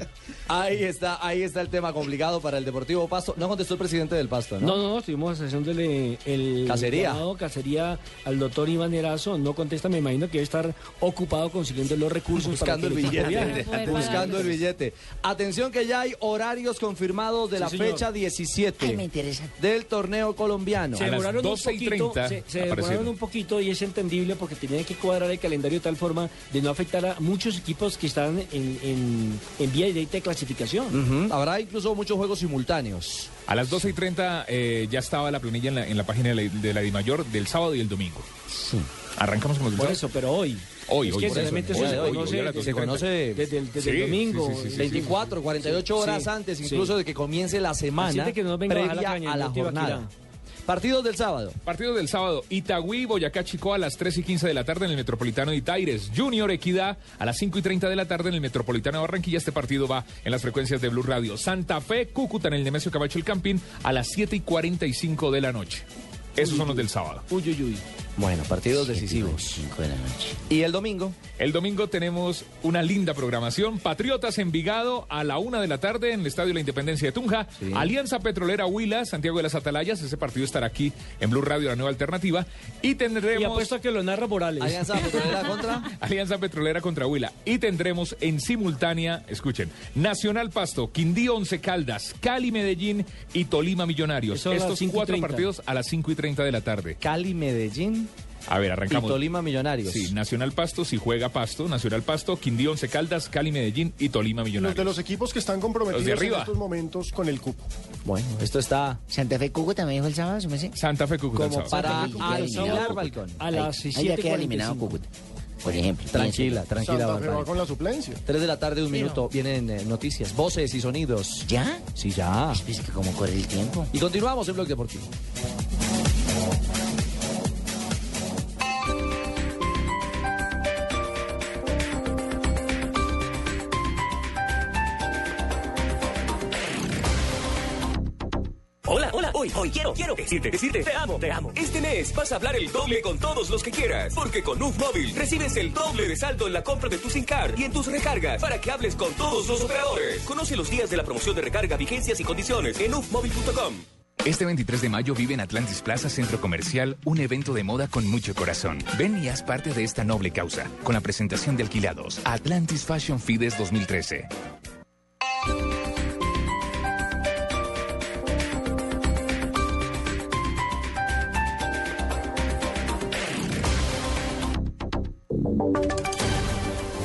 S3: Ahí está, ahí está el tema complicado para el Deportivo Pasto. No contestó el presidente del Pasto, ¿no?
S5: No, no, estuvimos haciéndole el
S3: Cacería.
S5: cacería al doctor Iván Erazo. No contesta, me imagino que debe estar ocupado consiguiendo los recursos.
S3: Buscando el
S5: para
S3: billete. Buscando el billete. Atención que ya hay horarios confirmados de
S5: Sí,
S3: la
S5: señor.
S3: fecha 17
S5: Ay, me interesa.
S3: del torneo colombiano.
S5: Se demoraron un poquito, se, se demoraron un poquito y es entendible porque tenían que cuadrar el calendario de tal forma de no afectar a muchos equipos que están en, en, en vía directa de clasificación.
S3: Habrá incluso muchos juegos simultáneos.
S10: A las 12 y 30 eh, ya estaba la planilla en la, en la página de la, de la Dimayor del sábado y el domingo. Arrancamos con los
S5: Por eso, pero hoy.
S10: Hoy,
S5: Es
S10: hoy.
S5: que
S10: eso,
S5: realmente
S10: hoy,
S5: eso se
S10: hoy,
S5: conoce
S10: hoy a las
S5: desde-
S10: 12 y 30.
S3: conoce
S5: desde el, desde el
S10: Sí,
S5: domingo.
S10: sí, sí, sí, sí.
S3: 24, 48 horas
S5: Sí,
S3: antes
S5: sí.
S3: incluso de que comience la semana
S5: que no venga a la
S3: previa
S5: caña,
S3: a la jornada. Partidos del sábado.
S10: Partido del sábado, Itagüí, Boyacá, Chico a las 3 y 15 de la tarde en el Metropolitano de Itaires. Junior Equidad a las 5 y 30 de la tarde en el Metropolitano de Barranquilla. Este partido va en las frecuencias de Blue Radio. Santa Fe, Cúcuta en el Nemesio Cabacho El Campín a las 7 y 45 de la noche. Esos son los del sábado.
S5: Uy, uy, uy.
S3: Bueno, partidos decisivos. ¿Y el domingo?
S10: El domingo tenemos una linda programación. Patriotas Envigado a la una de la tarde en el Estadio La Independencia de Tunja. Alianza Petrolera Huila, Santiago de las Atalayas. Ese partido estará aquí en Blue Radio, la nueva alternativa. Y tendremos.
S5: Y apuesto a que lo narra Morales.
S3: Alianza Petrolera contra.
S10: Alianza Petrolera contra Huila. Y tendremos en simultánea, escuchen, Nacional Pasto, Quindío Once Caldas, Cali Medellín y Tolima Millonarios. Estos
S5: 5 y
S10: cuatro
S5: 30.
S10: partidos a las 5 y 30 de la tarde.
S3: Cali, Medellín
S10: A ver, arrancamos.
S3: y Tolima Millonarios.
S10: Sí, Nacional Pasto, si juega Pasto, Nacional Pasto, Quindío Once Caldas, Cali Medellín y Tolima
S6: Los
S10: Millonarios.
S6: de los equipos que están
S10: Los
S6: comprometidos
S10: de
S6: en
S10: arriba.
S6: estos momentos con el cupo.
S3: Bueno, esto está
S4: Santa Fe Cúcuta me dijo el sábado, ¿se me?
S10: Santa Fe Cúcuta. el
S3: como para alquilar balcón.
S5: A las
S4: Ahí ya queda
S5: 7:45.
S4: eliminado Cúcuta. Por ejemplo.
S3: Tranquila, tranquila,
S6: Santa Fe va con la suplencia.
S3: 3 de la tarde, un minuto. Vienen eh, noticias, voces y sonidos.
S4: ¿Ya?
S3: Sí, ya.
S4: Es que como corre el tiempo.
S3: Y continuamos en Blog Deportivo.
S28: Hoy, quiero, quiero decirte, decirte, te amo, te amo. Este mes vas a hablar el doble con todos los que quieras, porque con UF recibes el doble de saldo en la compra de tu SIM card y en tus recargas para que hables con todos los operadores. Conoce los días de la promoción de recarga, vigencias y condiciones en ufmóvil.com.
S29: Este 23 de mayo vive en Atlantis Plaza Centro Comercial un evento de moda con mucho corazón. Ven y haz parte de esta noble causa con la presentación de alquilados Atlantis Fashion Fides 2013.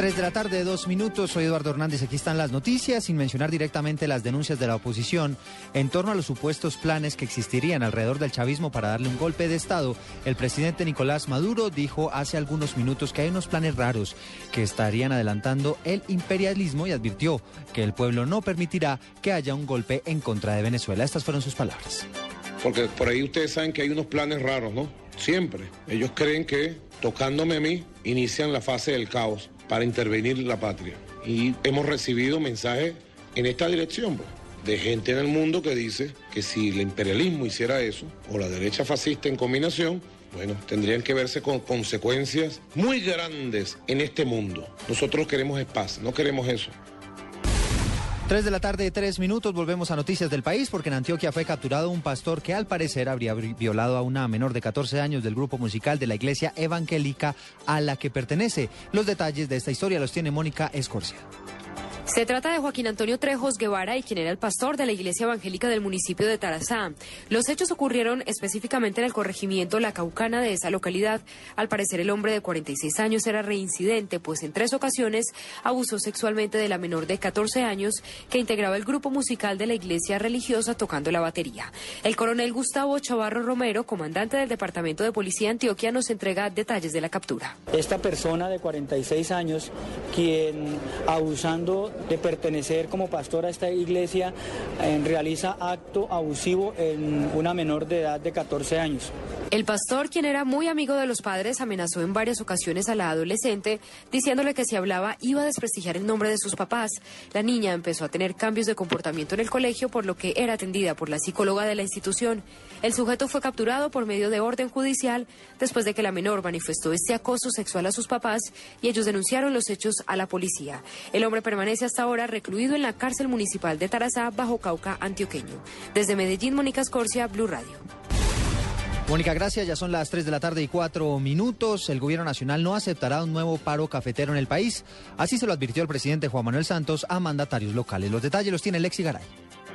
S30: 3 de la tarde, dos minutos. Soy Eduardo Hernández. Aquí están las noticias, sin mencionar directamente las denuncias de la oposición en torno a los supuestos planes que existirían alrededor del chavismo para darle un golpe de Estado. El presidente Nicolás Maduro dijo hace algunos minutos que hay unos planes raros que estarían adelantando el imperialismo y advirtió que el pueblo no permitirá que haya un golpe en contra de Venezuela. Estas fueron sus palabras.
S31: Porque por ahí ustedes saben que hay unos planes raros, ¿no? Siempre. Ellos creen que tocándome a mí inician la fase del caos para intervenir la patria. Y hemos recibido mensajes en esta dirección pues, de gente en el mundo que dice que si el imperialismo hiciera eso, o la derecha fascista en combinación, bueno, tendrían que verse con consecuencias muy grandes en este mundo. Nosotros queremos paz, no queremos eso.
S30: 3 de la tarde, tres minutos, volvemos a noticias del país porque en Antioquia fue capturado un pastor que al parecer habría violado a una menor de 14 años del grupo musical de la iglesia evangélica a la que pertenece. Los detalles de esta historia los tiene Mónica Escorcia.
S32: Se trata de Joaquín Antonio Trejos Guevara y quien era el pastor de la iglesia evangélica del municipio de Tarazá. Los hechos ocurrieron específicamente en el corregimiento La Caucana de esa localidad. Al parecer el hombre de 46 años era reincidente, pues en tres ocasiones abusó sexualmente de la menor de 14 años que integraba el grupo musical de la iglesia religiosa tocando la batería. El coronel Gustavo Chavarro Romero, comandante del Departamento de Policía de Antioquia, nos entrega detalles de la captura.
S33: Esta persona de 46 años, quien abusando de pertenecer como pastor a esta iglesia, realiza acto abusivo en una menor de edad de 14 años.
S32: El pastor, quien era muy amigo de los padres, amenazó en varias ocasiones a la adolescente, diciéndole que si hablaba iba a desprestigiar el nombre de sus papás. La niña empezó a tener cambios de comportamiento en el colegio, por lo que era atendida por la psicóloga de la institución. El sujeto fue capturado por medio de orden judicial después de que la menor manifestó este acoso sexual a sus papás y ellos denunciaron los hechos a la policía. El hombre permanece hasta ahora recluido en la cárcel municipal de Tarazá, bajo Cauca, antioqueño. Desde Medellín, Mónica Scorcia, Blue Radio.
S30: Mónica, gracias. Ya son las 3 de la tarde y 4 minutos. El gobierno nacional no aceptará un nuevo paro cafetero en el país. Así se lo advirtió el presidente Juan Manuel Santos a mandatarios locales. Los detalles los tiene Lexi Garay.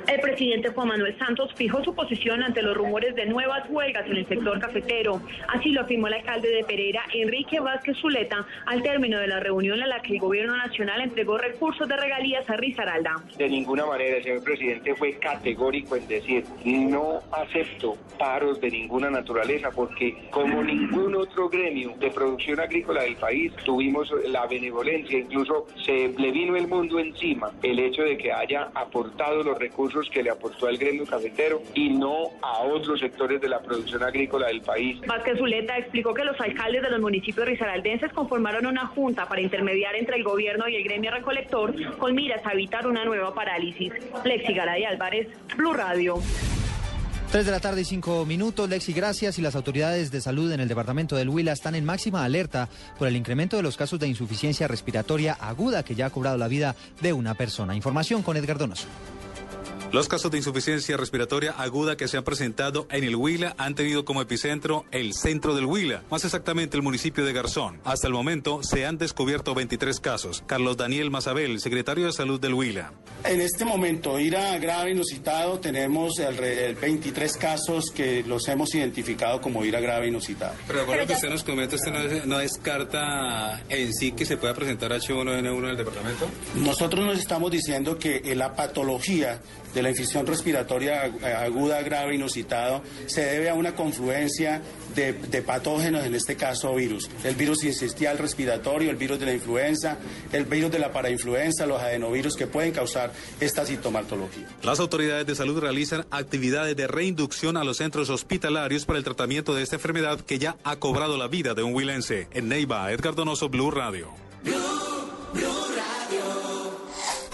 S25: El presidente Juan Manuel Santos fijó su posición ante los rumores de nuevas huelgas en el sector cafetero. Así lo afirmó el alcalde de Pereira, Enrique Vázquez Zuleta, al término de la reunión en la que el gobierno nacional entregó recursos de regalías a Risaralda.
S34: De ninguna manera, el señor presidente fue categórico en decir, no acepto paros de ninguna naturaleza, porque como ningún otro gremio de producción agrícola del país, tuvimos la benevolencia, incluso se le vino el mundo encima el hecho de que haya aportado los recursos que le aportó al gremio cafetero y no a otros sectores de la producción agrícola del país.
S25: Vázquez Zuleta explicó que los alcaldes de los municipios risaraldenses conformaron una junta para intermediar entre el gobierno y el gremio recolector con miras a evitar una nueva parálisis. Lexi Garay Álvarez, Blue Radio.
S30: 3 de la tarde y 5 minutos. Lexi, gracias. Y las autoridades de salud en el departamento del Huila están en máxima alerta por el incremento de los casos de insuficiencia respiratoria aguda que ya ha cobrado la vida de una persona. Información con Edgar Donoso.
S35: Los casos de insuficiencia respiratoria aguda que se han presentado en el Huila han tenido como epicentro el centro del Huila, más exactamente el municipio de Garzón. Hasta el momento se han descubierto 23 casos. Carlos Daniel Mazabel, secretario de Salud del Huila.
S36: En este momento, ir a grave inusitado, tenemos el 23 casos que los hemos identificado como ir a grave inusitado.
S35: Pero por lo que usted nos comenta, ¿usted no, descarta en sí que se pueda presentar H1N1 en el departamento?
S36: Nosotros nos estamos diciendo que la patología de la infección respiratoria aguda, grave, inusitado, se debe a una confluencia de, patógenos, en este caso virus. El virus incistial respiratorio, el virus de la influenza, el virus de la parainfluenza, los adenovirus que pueden causar esta sintomatología.
S35: Las autoridades de salud realizan actividades de reinducción a los centros hospitalarios para el tratamiento de esta enfermedad que ya ha cobrado la vida de un huilense. En Neiva, Edgar Donoso, Blue Radio.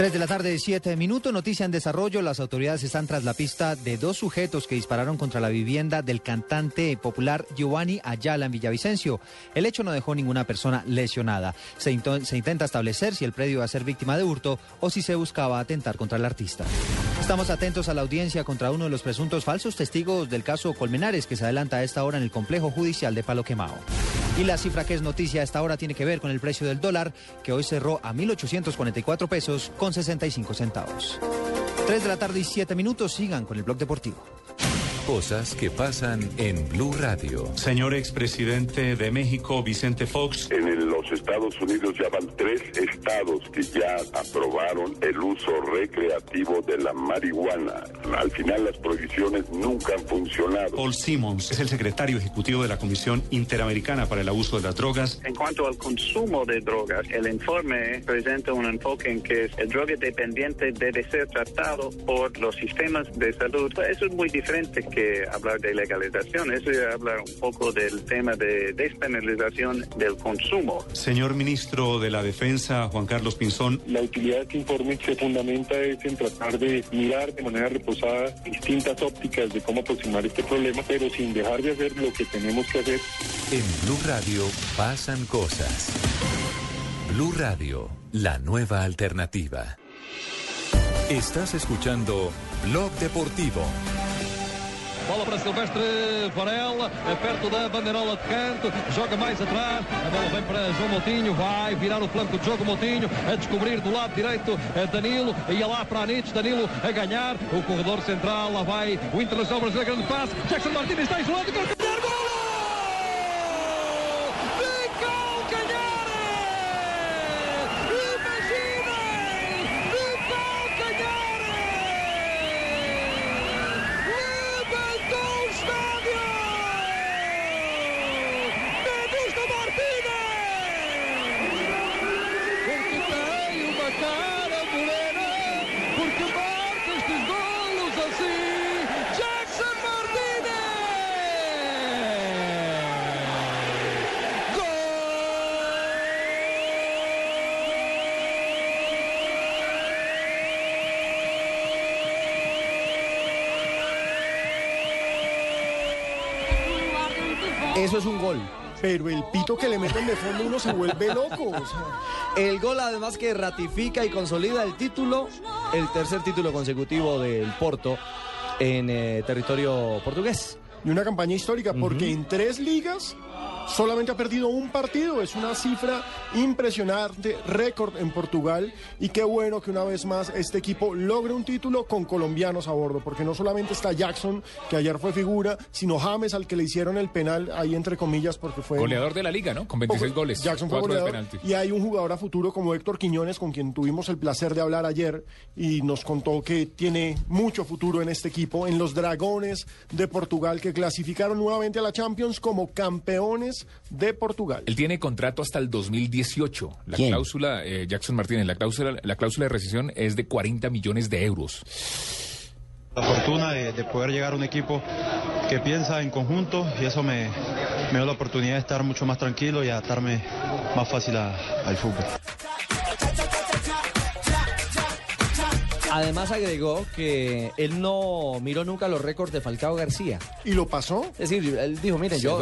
S30: 3 de la tarde, 7 minutos. Noticia en desarrollo. Las autoridades están tras la pista de dos sujetos que dispararon contra la vivienda del cantante popular Giovanni Ayala en Villavicencio. El hecho no dejó ninguna persona lesionada. Se, intenta establecer si el predio va a ser víctima de hurto o si se buscaba atentar contra el artista. Estamos atentos a la audiencia contra uno de los presuntos falsos testigos del caso Colmenares que se adelanta a esta hora en el complejo judicial de Palo Quemao. Y la cifra que es noticia a esta hora tiene que ver con el precio del dólar que hoy cerró a 1.844 pesos 65 centavos. 3 de la tarde y 7 minutos sigan con el blog deportivo.
S1: Cosas que pasan en Blue Radio.
S37: Señor expresidente de México, Vicente Fox.
S38: En los Estados Unidos ya van tres estados que ya aprobaron el uso recreativo de la marihuana. Al final las prohibiciones nunca han funcionado.
S37: Paul Simmons es el secretario ejecutivo de la Comisión Interamericana para el Abuso de las Drogas.
S26: En cuanto al consumo de drogas, el informe presenta un enfoque en que el droga dependiente debe ser tratado por los sistemas de salud. Eso es muy diferente que hablar de legalización, eso habla un poco del tema de despenalización del consumo.
S37: Señor ministro de la Defensa, Juan Carlos Pinzón.
S39: La utilidad de este informe se fundamenta es en tratar de mirar de manera reposada distintas ópticas de cómo aproximar este problema, pero sin dejar de hacer lo que tenemos que hacer.
S1: En Blue Radio pasan cosas. Blue Radio, la nueva alternativa. Estás escuchando Blog Deportivo.
S40: Bola para Silvestre Varela, é perto da bandeirola de canto, joga mais atrás, a bola vem para João Moutinho, vai virar o flanco de jogo Moutinho, a descobrir do lado direito Danilo, ia lá para Anites, Danilo a ganhar, o corredor central, lá vai o Internacional Brasileiro, grande passe, Jackson Martínez está isolado,
S3: Eso
S6: Pero el pito que le meten de fondo uno se vuelve loco.
S3: El gol además que ratifica y consolida el título, el tercer título consecutivo del Porto en eh, territorio portugués.
S6: Y una campaña histórica, porque en tres ligas solamente ha perdido un partido. Es una cifra impresionante, récord en Portugal. Y qué bueno que una vez más este equipo logre un título con colombianos a bordo, porque no solamente está Jackson, que ayer fue figura, sino James, al que le hicieron el penal, ahí entre comillas, porque fue...
S10: Goleador de la liga, ¿no? Con 26 goles.
S6: Jackson fue goleador. Y hay un jugador a futuro como Héctor Quiñones, con quien tuvimos el placer de hablar ayer, y nos contó que tiene mucho futuro en este equipo, en los Dragones de Portugal, que clasificaron nuevamente a la Champions como campeones de Portugal.
S10: Él tiene contrato hasta el 2018. La cláusula, eh, Jackson Martínez, la cláusula, la cláusula de rescisión es de 40 millones de euros.
S41: La fortuna de, poder llegar a un equipo que piensa en conjunto y eso me, me da la oportunidad de estar mucho más tranquilo y adaptarme más fácil al fútbol.
S3: Además agregó que él no miró nunca los récords de Falcao García.
S6: ¿Y lo pasó?
S3: Es decir, él dijo, miren, yo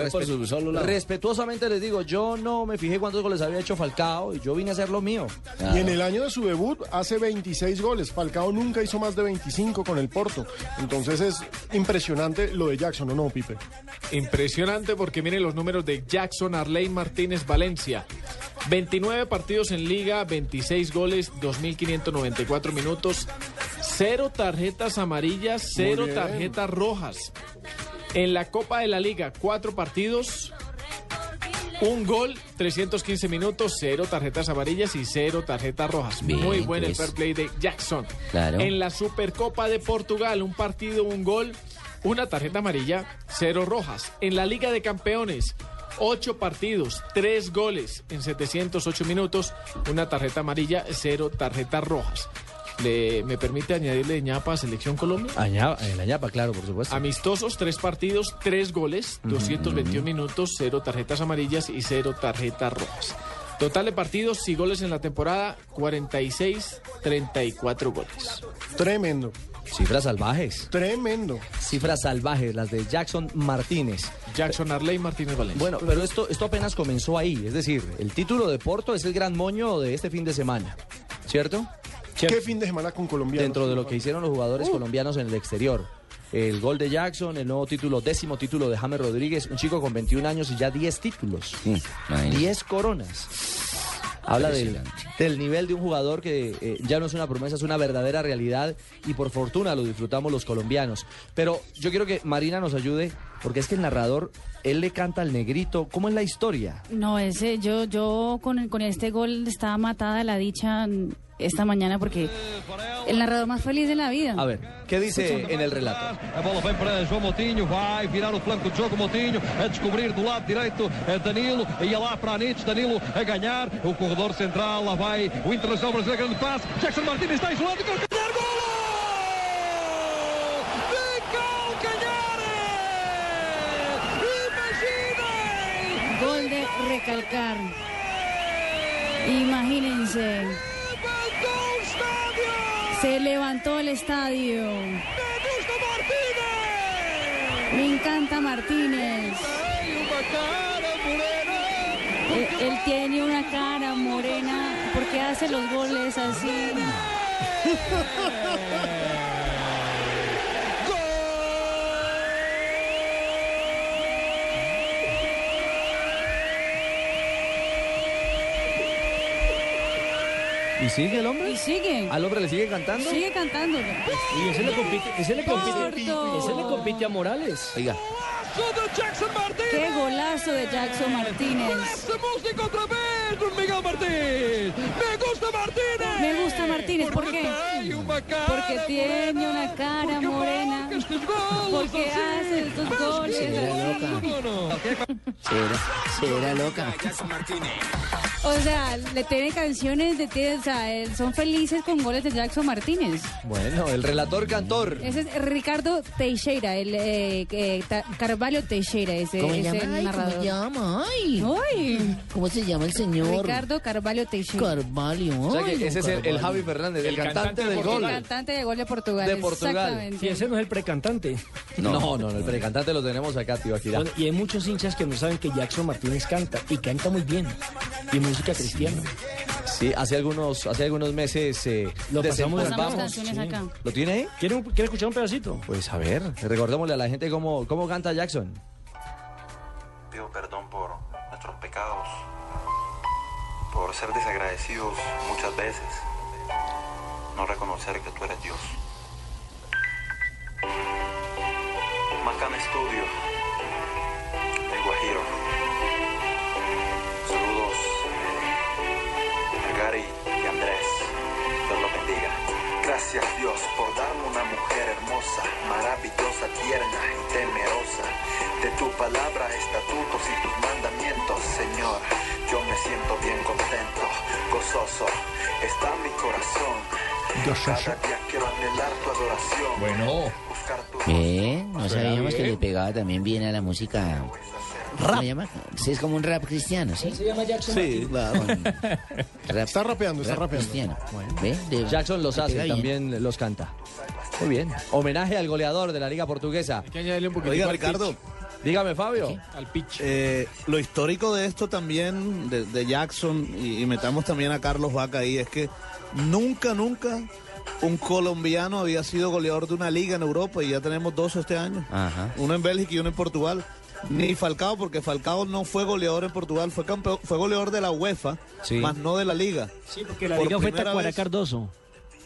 S3: respetuosamente les digo, yo no me fijé cuántos goles había hecho Falcao y yo vine a hacer lo mío.
S6: Y en el año de su debut hace 26 goles. Falcao nunca hizo más de 25 con el Porto. Entonces es impresionante lo de Jackson, ¿o no, Pipe?
S8: Impresionante porque miren los números de Jackson, Arley Martínez, Valencia. 29 partidos en liga, 26 goles, 2.594 minutos, cero tarjetas amarillas, cero tarjetas rojas. En la Copa de la Liga, cuatro partidos, un gol, 315 minutos, cero tarjetas amarillas y cero tarjetas rojas. Muy buen el fair play de Jackson. En la Supercopa de Portugal, un partido, un gol, una tarjeta amarilla, cero rojas. En la Liga de Campeones, Ocho partidos, tres goles en 708 minutos, una tarjeta amarilla, cero tarjetas rojas. Le, ¿Me permite añadirle ñapa a Selección Colombia?
S3: Añapa, la ñapa, claro, por supuesto.
S8: Amistosos, tres partidos, tres goles, 221 minutos, cero tarjetas amarillas y cero tarjetas rojas. Total de partidos y goles en la temporada, 46, 34 goles.
S6: Tremendo.
S3: Cifras salvajes.
S6: Tremendo.
S3: Cifras salvajes, las de Jackson Martínez.
S8: Jackson Arley Martínez Valencia.
S3: Bueno, pero esto, esto apenas comenzó ahí. Es decir, el título de Porto es el gran moño de este fin de semana. ¿Cierto?
S6: Qué fin de semana con colombianos.
S3: Dentro de lo que hicieron los jugadores colombianos en el exterior. El gol de Jackson, el nuevo título, décimo título de James Rodríguez, un chico con 21 años y ya 10 títulos. 10 coronas. Habla del, del nivel de un jugador que eh, ya no es una promesa, es una verdadera realidad y por fortuna lo disfrutamos los colombianos. Pero yo quiero que Marina nos ayude, porque es que el narrador, él le canta al negrito. ¿Cómo es la historia?
S7: No, ese, yo, yo con, con este gol estaba matada la dicha esta mañana porque el narrador más feliz de la vida.
S3: A ver, ¿qué dice en el relato?
S42: A bola vem para João Moutinho, vai virar o flanco de jogo Moutinho, a descobrir do lado direito a Danilo, ia lá para a Nietzsche, Danilo a ganhar, o corredor central, lá vai o Internacional Brasileiro, grande passe, Jackson Martínez está isolado, calcanhar, golo! De calcanhar! Imaginem!
S7: Gol de recalcar. Imagínense. Se levantó el estadio. Me encanta Martínez. Él, él tiene una cara morena porque hace los goles así.
S3: ¿Y sigue el hombre?
S7: Y sigue.
S3: ¿Al hombre le sigue cantando?
S7: Sigue cantando.
S5: Y ese le compite, ese le compite,
S7: Corto.
S5: ese le compite a Morales.
S3: Oiga.
S42: Jackson Martínez.
S7: Qué golazo de Jackson Martínez.
S42: Otra vez, don Miguel Martínez. Me gusta Martínez.
S7: Me gusta Martínez, ¿por qué? Porque tiene una cara
S42: Porque
S7: morena. Porque
S42: así.
S7: hace estos goles.
S4: Será, será loca.
S7: O sea, le tiene canciones de sea, son felices con goles de Jackson Martínez.
S3: Bueno, el relator cantor.
S7: Ese es Ricardo Teixeira, el eh, eh, Carvalho Teixeira, ese,
S4: ¿Cómo se
S7: ese
S4: llama?
S7: Narrador.
S4: ¿Cómo se llama? Ay.
S7: Ay.
S4: ¿Cómo se llama el señor?
S7: Ricardo Carvalho Teixeira.
S4: Carvalho.
S3: O sea que
S4: ay,
S3: ese es el, el. Javi Fernández, el, cantante, del
S7: El
S3: gol.
S7: cantante de gol de Portugal.
S3: De Portugal.
S7: Exactamente.
S5: Y ese no es el precantante.
S3: No, no, no, el precantante lo tenemos acá, tío Akira.
S5: Bueno, y hay muchos hinchas que no saben que Jackson Martínez canta y canta muy bien. Y música cristiana.
S3: Sí, hace algunos, hace algunos meses eh,
S5: Lo pasamos
S7: Pasamos
S5: Vamos,
S7: canciones
S5: sí.
S7: acá.
S3: ¿Lo tiene ahí?
S5: ¿Quiere, un- quiere escuchar un pedacito?
S3: Pues a ver, recordémosle a la gente cómo, cómo canta Jackson.
S43: Pido perdón por nuestros pecados, por ser desagradecidos muchas veces, no reconocer que tú eres Dios. Macana Studio, el Guajiro. Gracias Dios por darme una mujer hermosa, maravillosa, tierna y temerosa. De tu palabra, estatutos y tus mandamientos, Señor, yo me siento bien contento, gozoso. Está mi corazón. Cada día quiero anhelar tu adoración.
S10: Bueno.
S43: Buscar tu
S4: ¿Qué? No sabíamos que le pegaba también bien a la música. ¿Cómo se llama? Sí, es como un rap cristiano, ¿sí?
S5: Se llama Jackson
S6: Sí.
S5: Martínez.
S4: Rap,
S6: Está rapeando, está
S4: rap
S6: rapeando.
S4: cristiano. ¿Ve? De-
S3: Jackson los hace, también los canta. Muy bien. Homenaje al goleador de la Liga Portuguesa.
S8: Hay que añadirle un poquito
S23: Oiga,
S8: al
S23: Ricardo,
S8: pitch,
S3: Dígame, Fabio.
S8: al pitch.
S23: eh, lo histórico de esto también, de, de Jackson, y, y metamos también a Carlos Vaca ahí, es que nunca, nunca un colombiano había sido goleador de una liga en Europa y ya tenemos dos este año.
S4: Ajá.
S23: Uno en Bélgica y uno en Portugal. Ni Falcao, porque Falcao no fue goleador en Portugal, fue campeón, fue goleador de la UEFA,
S3: Sí.
S23: más no de la liga.
S5: Sí, porque la
S23: Por
S5: liga fue Tacuara Cardoso.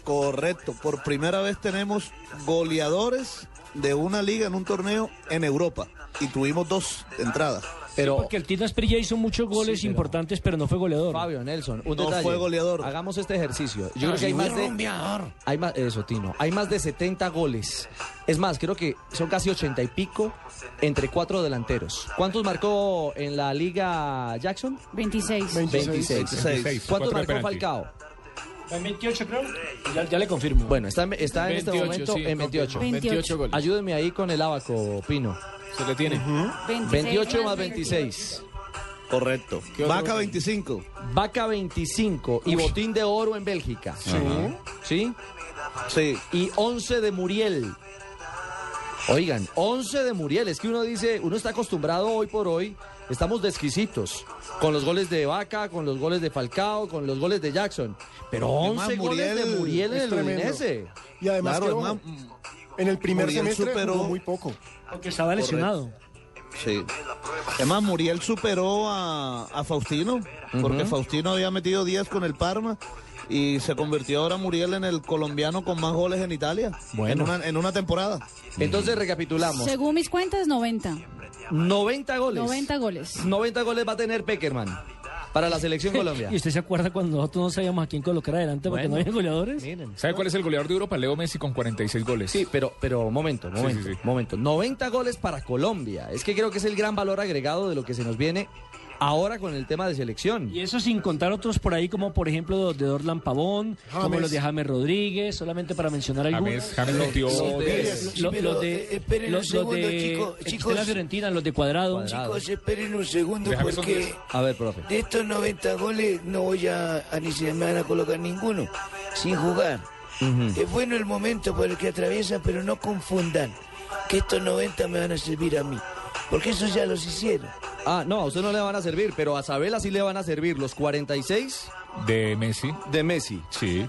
S23: Correcto, por primera vez tenemos goleadores de una liga en un torneo en Europa y tuvimos dos entradas.
S3: Pero,
S5: Porque el Tino Asprilla hizo muchos goles
S3: Sí, pero-
S5: importantes, pero no fue goleador.
S3: Fabio, Nelson, un
S23: No
S3: detalle.
S23: fue goleador.
S3: Hagamos este ejercicio. Yo creo
S4: Ah,
S3: que hay
S4: sí,
S3: más de...
S4: rumbeador.
S3: Hay más, eso, Tino. Hay más de 70 goles. Es más, creo que son casi 80 y pico entre cuatro delanteros. ¿Cuántos marcó en la Liga Jackson?
S7: 26.
S6: 26.
S3: 26. ¿Cuántos
S10: Cuatro de
S3: marcó
S10: penalti.
S3: Falcao?
S5: En 28 creo. Ya, ya le confirmo.
S3: Bueno, está, en- está en este
S8: 28,
S3: momento
S8: sí,
S3: en 28.
S8: confirmo. 28 goles.
S3: Ayúdenme ahí con el abaco, Pino.
S8: Se le tiene.
S3: 28 más 26.
S23: Correcto. Vaca 25.
S3: Vaca 25 y botín de oro en Bélgica. ¿Sí?
S23: Sí.
S3: Y 11 de Muriel. Oigan, 11 de Muriel. Es que uno dice, uno está acostumbrado hoy por hoy estamos desquisitos con los goles de Vaca, con los goles de Falcao, con los goles de Jackson. Pero
S23: Además,
S3: 11 goles de Muriel en
S6: es
S3: el. Udinese.
S6: Y además,
S23: Claro,
S6: que, en el primer
S23: Muriel
S6: semestre
S23: superó-
S6: jugó muy poco.
S5: Porque estaba lesionado.
S23: Sí. Además, Muriel superó a, a Faustino, porque
S3: Ujú.
S23: Faustino había metido 10 con el Parma y se convirtió ahora Muriel en el colombiano con más goles en Italia
S3: Bueno.
S23: en, una, en una temporada.
S3: Entonces recapitulamos.
S7: Según mis cuentas, 90.
S3: 90 goles.
S7: 90 goles.
S3: 90 goles va a tener Peckerman para la selección Colombia.
S5: ¿Y usted se acuerda cuando nosotros no sabíamos a quién colocar adelante porque
S3: Bueno.
S5: no había goleadores?
S3: Miren.
S10: ¿Sabe cuál es el goleador de Europa? Leo Messi con 46 goles.
S3: Sí, pero, pero momento,
S10: Sí,
S3: momento,
S10: sí, sí.
S3: momento. 90 goles para Colombia. Es que creo que es el gran valor agregado de lo que se nos viene ahora con el tema de selección.
S5: Y eso sin contar otros por ahí, como por ejemplo de Dorlan Pavón, como
S6: James.
S5: los de James Rodríguez, solamente para mencionar algunos.
S10: James, James
S5: Los de-
S10: 10.
S5: lo-
S44: pero,
S5: los de,
S44: esperen un
S5: los, los
S44: segundo,
S5: de el que
S44: chicos.
S5: la Fiorentina, los de Cuadrado.
S3: Cuadrado.
S44: Chicos, esperen un segundo
S10: De
S44: porque
S10: 10.
S3: A ver, profe.
S44: de estos 90 goles no voy a, a ni se me van a colocar ninguno sin jugar. Es bueno el momento por el que atraviesan, pero no confundan que estos 90 me van a servir a mí. Porque esos ya los hicieron.
S3: Ah, no, a usted no le van a servir, pero a Sabela sí le van a servir los 46
S10: De Messi.
S3: de Messi.
S10: Sí.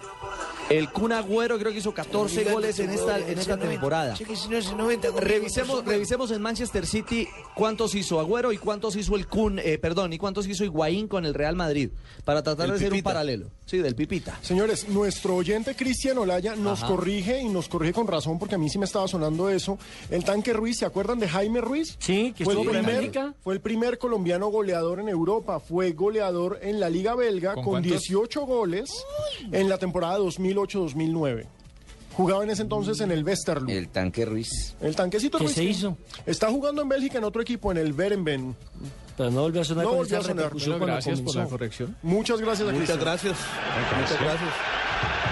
S3: El Kun Agüero creo que hizo 14
S44: Oigan,
S3: goles en esta, en esta
S44: 90.
S3: temporada.
S44: Che, que si no hace 90 goles,
S3: Revisemos, revisemos en Manchester City cuántos hizo Agüero y cuántos hizo el Kun, eh, perdón, y cuántos hizo Higuaín con el Real Madrid, para tratar
S23: El
S3: de hacer un paralelo. Sí, del Pipita.
S6: Señores, nuestro oyente Cristian Olaya nos
S3: Ajá.
S6: corrige y nos corrige con razón porque a mí sí me estaba sonando eso. El tanque Ruiz, ¿se acuerdan de Jaime Ruiz?
S5: Sí, que
S6: fue el,
S5: estuvo en
S6: primer, fue el primer colombiano goleador en Europa. Fue goleador en la Liga Belga
S10: ¿Con
S6: con,
S10: cuántos?
S6: 18 goles en la temporada 2008-2009. Jugaba en ese entonces en el Westerlo. El,
S4: El tanque Ruiz.
S6: tanquecito
S5: ¿Qué
S6: Ruiz.
S5: se hizo?
S6: Está jugando en Bélgica en otro equipo, en el Berenben.
S5: Pero no volvió a sonar
S6: No
S5: con
S6: volvió
S5: esa
S6: a sonar.
S5: repercusión
S8: Bueno,
S5: cuando
S8: gracias por la
S5: comenzó.
S8: corrección.
S6: Muchas gracias a
S23: Muchas
S6: Cristian.
S23: gracias. Muchas gracias.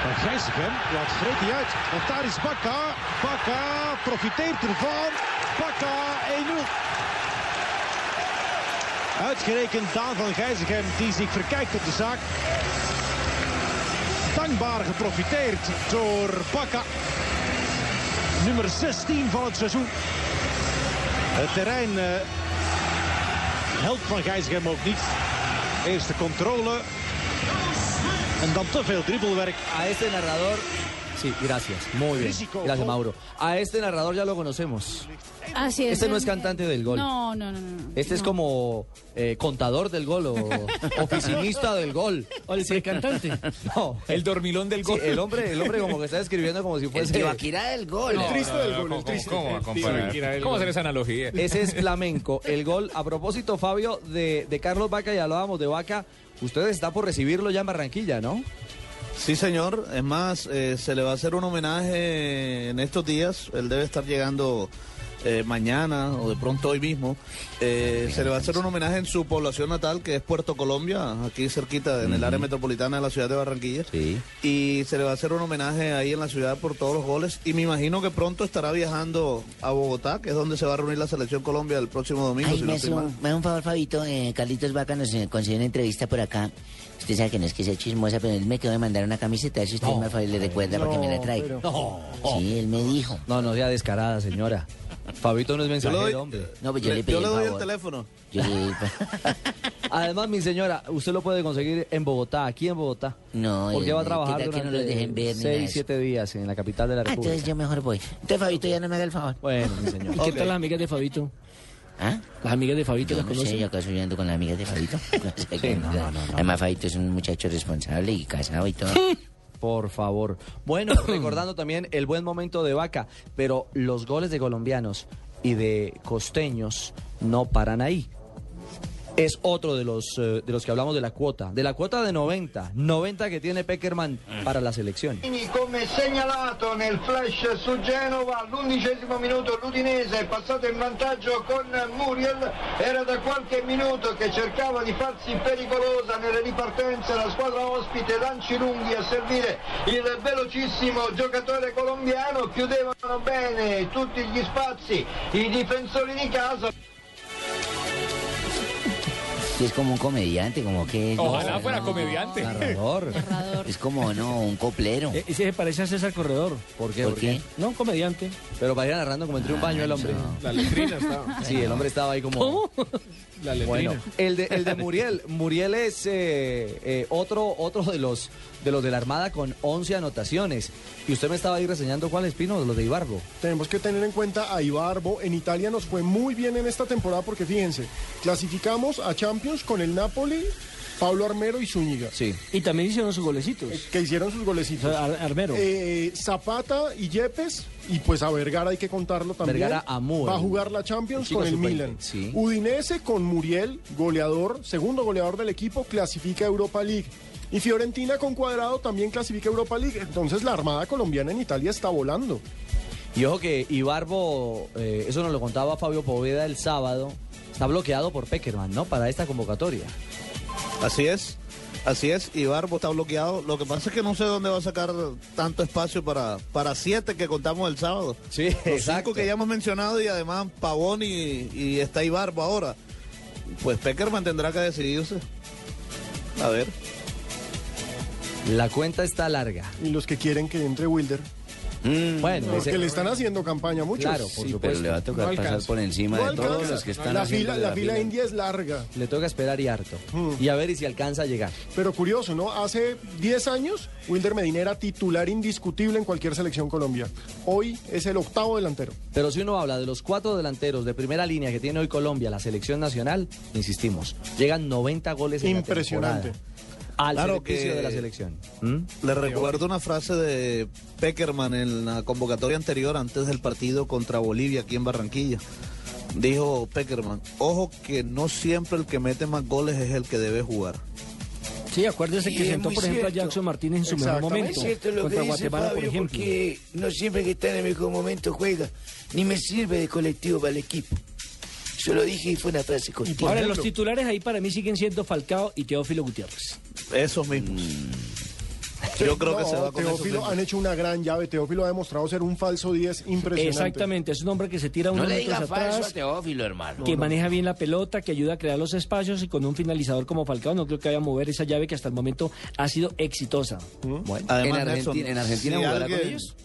S40: Van Gijsegem laat Freddy uit. Want daar is Bakka. Bakka profiteert ervan. Bakka 1-0. Uitgerekend Daan van Gijsegem die zich verkijkt op de zaak. Dankbaar geprofiteerd door Bakka. Nummer 16 van het seizoen. Het terrein eh, helpt van Gijsegem ook niet. Eerste controle. En dan te veel dribbelwerk.
S3: A este narrador. Sí, gracias. Muy bien. Gracias, Mauro. A este narrador ya lo conocemos.
S7: Así es.
S3: Este no es cantante del gol.
S7: No, no, no, no.
S3: Este es
S7: no.
S3: como eh, contador del gol o oficinista del gol.
S5: O el cantante.
S3: No,
S10: El dormilón del
S3: sí,
S10: gol.
S3: el hombre, el hombre como que está escribiendo como si
S4: El
S3: fuese.
S4: Tibaquirá del gol.
S6: El triste del gol,
S10: ¿Cómo,
S6: el triste.
S10: cómo va a
S6: el
S10: comparar?
S6: triste.
S10: ¿Cómo hacer esa analogía?
S3: Ese es flamenco. El gol, a propósito, Fabio, de, de Carlos Vaca, y hablábamos de Vaca. Usted está por recibirlo ya en Barranquilla, ¿no?
S23: Sí, señor. Es más, eh, se le va a hacer un homenaje en estos días. Él debe estar llegando eh, mañana o de pronto hoy mismo. Eh, se le va a hacer un homenaje en su población natal, que es Puerto Colombia, aquí cerquita, en el área metropolitana de la ciudad de Barranquilla.
S4: Sí.
S23: Y se le va a hacer un homenaje ahí en la ciudad por todos los goles. Y me imagino que pronto estará viajando a Bogotá, que es donde se va a reunir la selección Colombia el próximo domingo.
S4: Ay,
S23: si
S4: me
S23: no
S4: hace, me un favor, Fabito. Eh, Carlitos Vaca nos eh, consiguió una entrevista por acá. Usted sabe que no es que sea chismosa, pero él me quedó de mandar una camiseta. Si usted
S3: No.
S4: más favor le recuerda para que me la traiga.
S6: pero-
S3: No.
S4: Sí, él me dijo.
S3: No, no sea descarada, señora. Fabito no es mensajero,
S23: doy,
S3: hombre.
S4: No, pues yo
S23: le-
S4: le pedí
S23: yo le
S4: el
S23: doy el
S4: favor.
S23: teléfono.
S4: Yo le-
S3: Además, mi señora, usted lo puede conseguir en Bogotá, aquí en Bogotá.
S4: No,
S3: Porque va a trabajar
S4: ¿qué tal que no los dejen ver
S3: seis, siete días en la capital de la
S4: Ah,
S3: República.
S4: entonces yo mejor voy. Entonces, Fabito, ya no me haga el favor.
S3: Bueno, mi señor.
S5: ¿Y qué tal las amigas de Fabito?
S4: ¿Ah?
S5: Las amigas de Fabito
S4: Yo
S5: las
S4: no sé, yo acaso yo ando con las amigas de Fabito. No sé
S3: no, no.
S4: Además, Fabito es un muchacho responsable y casado y todo.
S3: Por favor. Bueno, recordando también el buen momento de Vaca, pero los goles de colombianos y de costeños no paran ahí. Es otro de los, eh, de los que hablamos de la cuota. De la cuota de 90. 90 que tiene Peckerman para la selección.
S43: Come segnalato nel flash su Genova, all'undicesimo minuto l'Udinese è passato in vantaggio con Muriel, era da qualche minuto che cercava di farsi pericolosa nelle ripartenze la squadra ospite, lanci lunghi a servire il velocissimo giocatore colombiano, chiudevano bene tutti gli spazi i difensori di casa.
S45: Usted es como un comediante, como que...
S10: Ojalá fuera comediante.
S3: Narrador.
S45: Es como, no, un coplero.
S5: E- Ese se parece a César Corredor.
S3: ¿Por qué?
S45: ¿Por qué?
S5: No, un comediante.
S3: Pero para ir narrando como entre un baño el hombre.
S8: La letrina estaba.
S3: Sí, el hombre estaba ahí como...
S8: La letrina.
S3: Bueno, el de, el de Muriel. Muriel es eh, eh, otro, otro de los de los de la Armada con 11 anotaciones. Y usted me estaba ahí reseñando cuáles, Pino, los de Ibarbo.
S6: Tenemos que tener en cuenta a Ibarbo. En Italia nos fue muy bien en esta temporada porque fíjense, clasificamos a Champions con el Napoli, Pablo Armero y Zúñiga.
S3: Sí.
S5: Y también hicieron sus golecitos.
S6: Que hicieron sus golecitos.
S5: Ar- Armero.
S6: Eh, Zapata y Yepes, y pues a Vergara hay que contarlo también.
S3: Vergara amó
S6: Va a jugar la Champions con el
S3: sub-20,
S6: Milan.
S3: sí.
S6: Udinese con Muriel, goleador, segundo goleador del equipo, clasifica a Europa League. Y Fiorentina con Cuadrado también clasifica a Europa League. Entonces la Armada colombiana en Italia está volando.
S3: Y ojo que Ibarbo, eh, eso nos lo contaba Fabio Poveda el sábado, está bloqueado por Peckerman, ¿no? Para esta convocatoria.
S23: Así es, así es, y Barbo está bloqueado. Lo que pasa es que no sé dónde va a sacar tanto espacio para, para siete que contamos el sábado.
S3: Sí,
S23: Los
S3: exacto.
S23: cinco que ya hemos mencionado y además Pavón y, y está Ibarbo ahora. Pues Peckerman tendrá que decidirse. A ver.
S3: La cuenta está larga.
S6: Y los que quieren que entre Wilder.
S3: Bueno,
S6: Los
S3: ese-
S6: que le están haciendo campaña a muchos.
S3: Claro, por
S45: Sí,
S3: supuesto.
S45: pero le va a tocar
S6: No
S45: pasar
S6: alcanza.
S45: por encima
S6: No
S45: de todos
S6: alcanza.
S45: los que están
S6: la
S45: haciendo
S6: fila,
S45: de
S6: la fila india es larga.
S3: Le toca esperar y harto.
S6: Mm.
S3: Y a ver y si alcanza a llegar.
S6: Pero curioso, ¿no? Hace 10 años, Wilder Medina era titular indiscutible en cualquier selección Colombia. Hoy es el octavo delantero.
S3: Pero si uno habla de los cuatro delanteros de primera línea que tiene hoy Colombia, la selección nacional, insistimos, llegan 90 goles en
S6: Impresionante.
S3: la temporada. Al
S23: Claro
S3: servicio
S23: que-
S3: de la selección.
S23: Le recuerdo una frase de Peckerman en la convocatoria anterior antes del partido contra Bolivia aquí en Barranquilla. Dijo Peckerman, ojo que no siempre el que mete más goles es el que debe jugar.
S5: Sí, acuérdese que sentó, por ejemplo,
S46: cierto.
S5: a Jackson Martínez en su mejor momento.
S46: Es cierto lo que
S5: contra
S46: dice
S5: Guatemala, por
S46: Fabio,
S5: ejemplo.
S46: porque no siempre que está en el mejor momento juega, ni me sirve de colectivo para el equipo. Yo lo dije y fue una frase cortita.
S5: Ahora, los titulares ahí para mí siguen siendo Falcao y Teófilo Gutiérrez.
S23: Esos mismos. Yo creo que
S6: No,
S23: se va con
S6: Teófilo han hecho una gran llave. Teófilo ha demostrado ser un falso 10 impresionante.
S5: Exactamente, es un hombre que se tira
S45: No
S5: unos
S45: le
S5: metros
S45: diga falso a
S5: atrás,
S45: Teófilo, hermano.
S5: que maneja bien la pelota, que ayuda a crear los espacios y con un finalizador como Falcao no creo que vaya a mover esa llave que hasta el momento ha sido exitosa.
S3: Bueno,
S23: Además,
S45: ¿En
S23: Nelson,
S45: Argentina- en Argentina
S23: si
S45: jugará con ellos?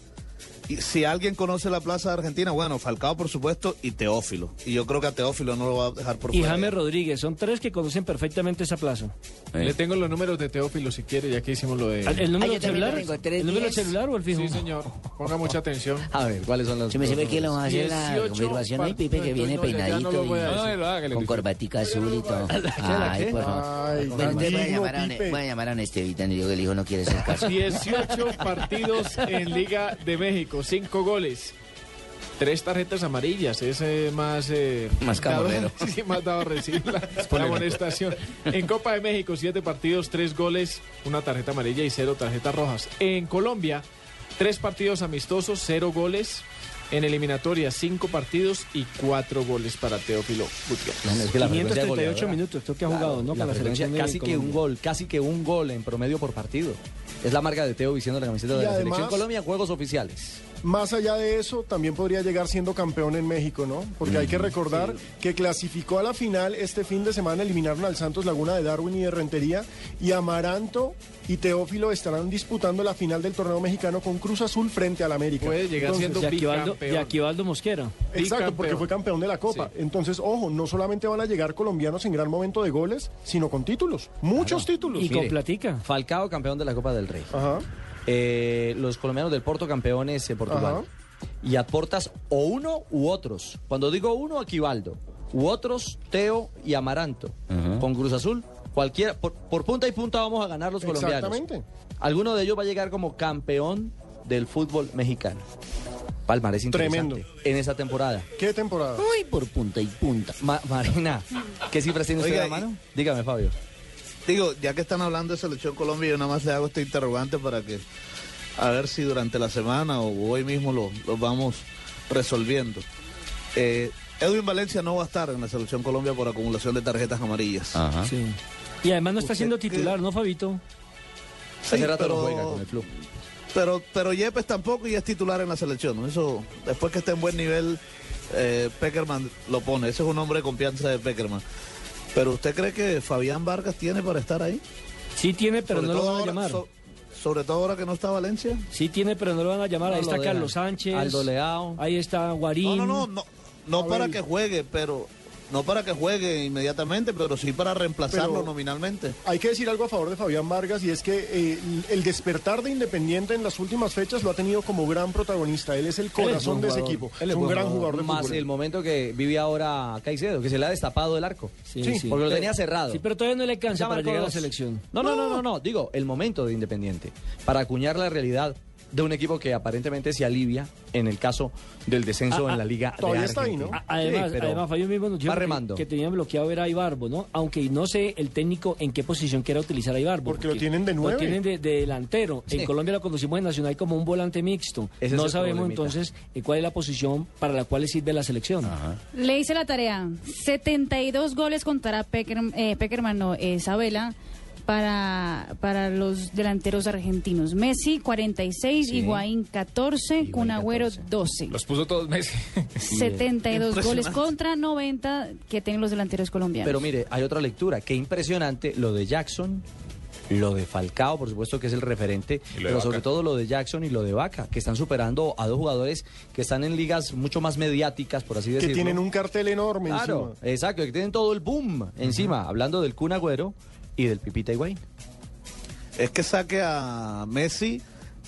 S23: Y si alguien conoce la plaza de Argentina, bueno, Falcao por supuesto y Teófilo. Y yo creo que a Teófilo no lo va a dejar por
S5: Y
S23: fuera.
S5: James Rodríguez, son tres que conocen perfectamente esa plaza.
S8: Le tengo los números de Teófilo si quiere, ya que hicimos lo de...
S5: ¿El, el número
S46: Ah,
S5: celular?
S46: lo tengo, tres
S5: ¿El número
S46: diez.
S5: celular o el fijo?
S8: Sí, señor. Ponga mucha atención.
S3: a ver, ¿cuáles son los
S45: Se me sirve que lo va a hacer la
S8: 18
S45: confirmación ahí, Pipe, que viene
S8: no, no
S45: peinadito y.
S10: No,
S45: con corbatica azul y todo. Ay, por favor. Bueno, voy a llamar a, un-
S6: Pipe.
S45: voy a llamar a un Estevita y digo que el hijo no quiere hacer caso.
S8: 18 partidos en Liga de México, 5 goles. Tres tarjetas amarillas, es eh, más... eh,
S45: Más
S8: dado-
S45: camorrero.
S8: Sí, más dado recibir la, la amonestación. En Copa de México, 7 partidos, 3 goles, una tarjeta amarilla y 0 tarjetas rojas. En Colombia, 3 partidos amistosos, 0 goles. En eliminatoria, 5 partidos y 4 goles para Teófilo Gutiérrez.
S3: Bueno, es que la frecuencia
S5: 538
S3: goleadora-
S5: minutos, creo que ha jugado, ¿no?
S3: La
S5: Para la
S3: casi que un gol, casi que un gol en promedio por partido. Es la marca de Teo vistiendo la camiseta
S6: Y
S3: de la
S6: además-
S3: selección Colombia en juegos oficiales.
S6: Más allá de eso, también podría llegar siendo campeón en México, ¿no? Porque hay que recordar que clasificó a la final este fin de semana, eliminaron al Santos Laguna de Darwin y de Rentería, y Amaranto y Teófilo estarán disputando la final del torneo mexicano con Cruz Azul frente al América.
S8: Puede llegar siendo
S5: Y Aquivaldo,
S8: bicampeón.
S5: y Aquivaldo Mosquera.
S6: Exacto, porque fue campeón de la Copa. Entonces, ojo, no solamente van a llegar colombianos en gran momento de goles, sino con títulos, muchos títulos.
S5: Y con platica.
S3: Falcao campeón de la Copa del Rey.
S6: Ajá.
S3: Eh, los colombianos del Porto campeones en Portugal. Y aportas o uno u otros. Cuando digo uno, Aquivaldo. U otros, Teo y Amaranto. Con Cruz Azul, cualquiera, por, por punta y punta vamos a ganar los colombianos.
S6: Exactamente.
S3: Alguno de ellos va a llegar como campeón del fútbol mexicano. Palmarés interesante
S6: Tremendo.
S3: en esa temporada.
S6: ¿Qué temporada?
S45: Uy, por punta y punta.
S3: Ma- Marina, ¿qué cifras tiene usted
S23: Oiga,
S3: a la mano? Dígame, Fabio.
S23: Digo, ya que están hablando de Selección Colombia, yo nada más le hago este interrogante para que, a ver si durante la semana o hoy mismo lo, lo vamos resolviendo. Eh, Edwin Valencia no va a estar en la Selección Colombia por acumulación de tarjetas amarillas.
S45: Ajá.
S5: Sí. Y además no está
S23: ¿Usted
S5: siendo titular, ¿no, Fabito?
S23: Sí,
S3: Hace rato
S23: pero-
S3: no juega con el club.
S23: Pero, pero Yepes tampoco y es titular en la selección. ¿no? Eso, después que esté en buen nivel, eh, Peckerman lo pone. Ese es un hombre de confianza de Peckerman. Pero ¿usted cree que Fabián Vargas tiene para estar ahí?
S5: Sí tiene, pero
S23: Sobre
S5: no lo van a
S23: ahora-
S5: llamar.
S23: so- sobre todo ahora que no está Valencia.
S5: Sí tiene, pero no lo van a llamar. Ahí
S23: No
S5: está. Carlos Sánchez.
S23: Aldo
S3: Leao.
S5: Ahí está Guarín.
S23: No, no, no, no, no para que juegue, pero no para que juegue inmediatamente, pero sí para reemplazarlo
S6: Pero-
S23: nominalmente.
S6: Hay que decir algo a favor de Fabián Vargas y es que eh, el despertar de Independiente en las últimas fechas lo ha tenido como gran protagonista. Él es el corazón de ese equipo. Es un gran jugador de
S3: Más
S6: fútbol.
S3: el momento que vive ahora Caicedo, que se le ha destapado el arco.
S5: Sí, sí.
S3: Porque lo tenía cerrado.
S5: Sí, pero todavía no le alcanza
S3: Ya
S5: para llegar a la selección.
S3: No, no, no, no, no. Digo, el momento de Independiente. Para acuñar la realidad de un equipo que aparentemente se alivia en el caso del descenso
S5: Ah,
S3: en la
S5: ah,
S3: Liga
S6: todavía
S3: de
S6: está ahí,
S3: Argentina.
S5: A- Además,
S3: Sí, pero
S5: además Fabio mismo nos dijo que, que tenían bloqueado era a Ibarbo, ¿no? Aunque no sé el técnico en qué posición quiera utilizar a Ibarbo.
S6: Porque lo tienen de nueve.
S5: Lo tienen de, de delantero.
S3: Sí.
S5: En Colombia lo conducimos en Nacional como un volante mixto.
S3: Ese
S5: no sabemos
S3: problemita.
S5: entonces eh, cuál es la posición para la cual le sirve la selección.
S47: Le hice la tarea. 72 goles contará Pecker, eh, Peckerman, no, eh, Sabela, para, para los delanteros argentinos. Messi, 46,
S10: Sí.
S47: Higuaín, 14, Kun Agüero, 12.
S10: Los puso todos Messi.
S47: 72 goles contra 90 que tienen los delanteros colombianos.
S3: Pero mire, hay otra lectura. Qué impresionante lo de Jackson, lo de Falcao, por supuesto que es el referente, pero sobre todo lo de Jackson y lo de Vaca, que están superando a dos jugadores que están en ligas mucho más mediáticas, por así
S6: que
S3: decirlo.
S6: tienen un cartel enorme
S3: Claro,
S6: encima.
S3: exacto, que tienen todo el boom encima, hablando del Kun Agüero y del Pipita Higuaín.
S23: Es que saque a Messi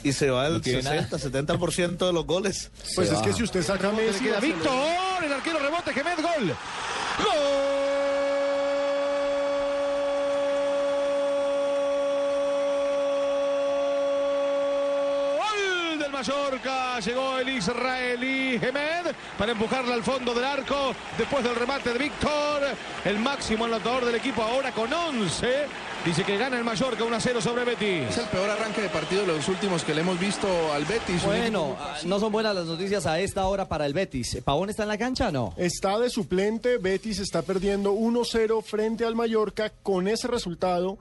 S23: y se va el
S3: No tiene
S23: 60, 70% de los goles.
S6: Pues es que si usted saca a Messi...
S48: Víctor, el arquero rebote, Gemed, gol. Gol del Mallorca, llegó el israelí Gemed para empujarla al fondo del arco después del remate de Víctor, el máximo anotador del equipo ahora con 11. Dice que gana el Mallorca 1 a 0 sobre Betis.
S49: Es el peor arranque de partido de los últimos que le hemos visto al Betis.
S3: Bueno, no son buenas las noticias a esta hora para el Betis. ¿Pavón está en la cancha o no?
S6: Está de suplente, Betis está perdiendo 1-0 frente al Mallorca. Con ese resultado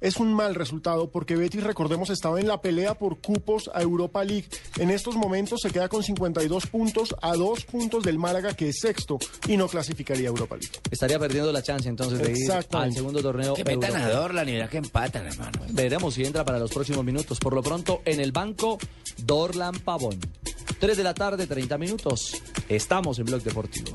S6: es un mal resultado porque Betis, recordemos, estaba en la pelea por cupos a Europa League. En estos momentos se queda con 52 puntos a dos puntos del Málaga, que es sexto, y no clasificaría a Europa League.
S3: Estaría perdiendo la chance entonces de ir al segundo torneo.
S46: Que metan a. Dorlan y verá que empatan, hermano.
S3: Veremos si entra para los próximos minutos. Por lo pronto, en el banco, Dorlan Pavón. 3 de la tarde, 30 minutos. Estamos en Blog Deportivo.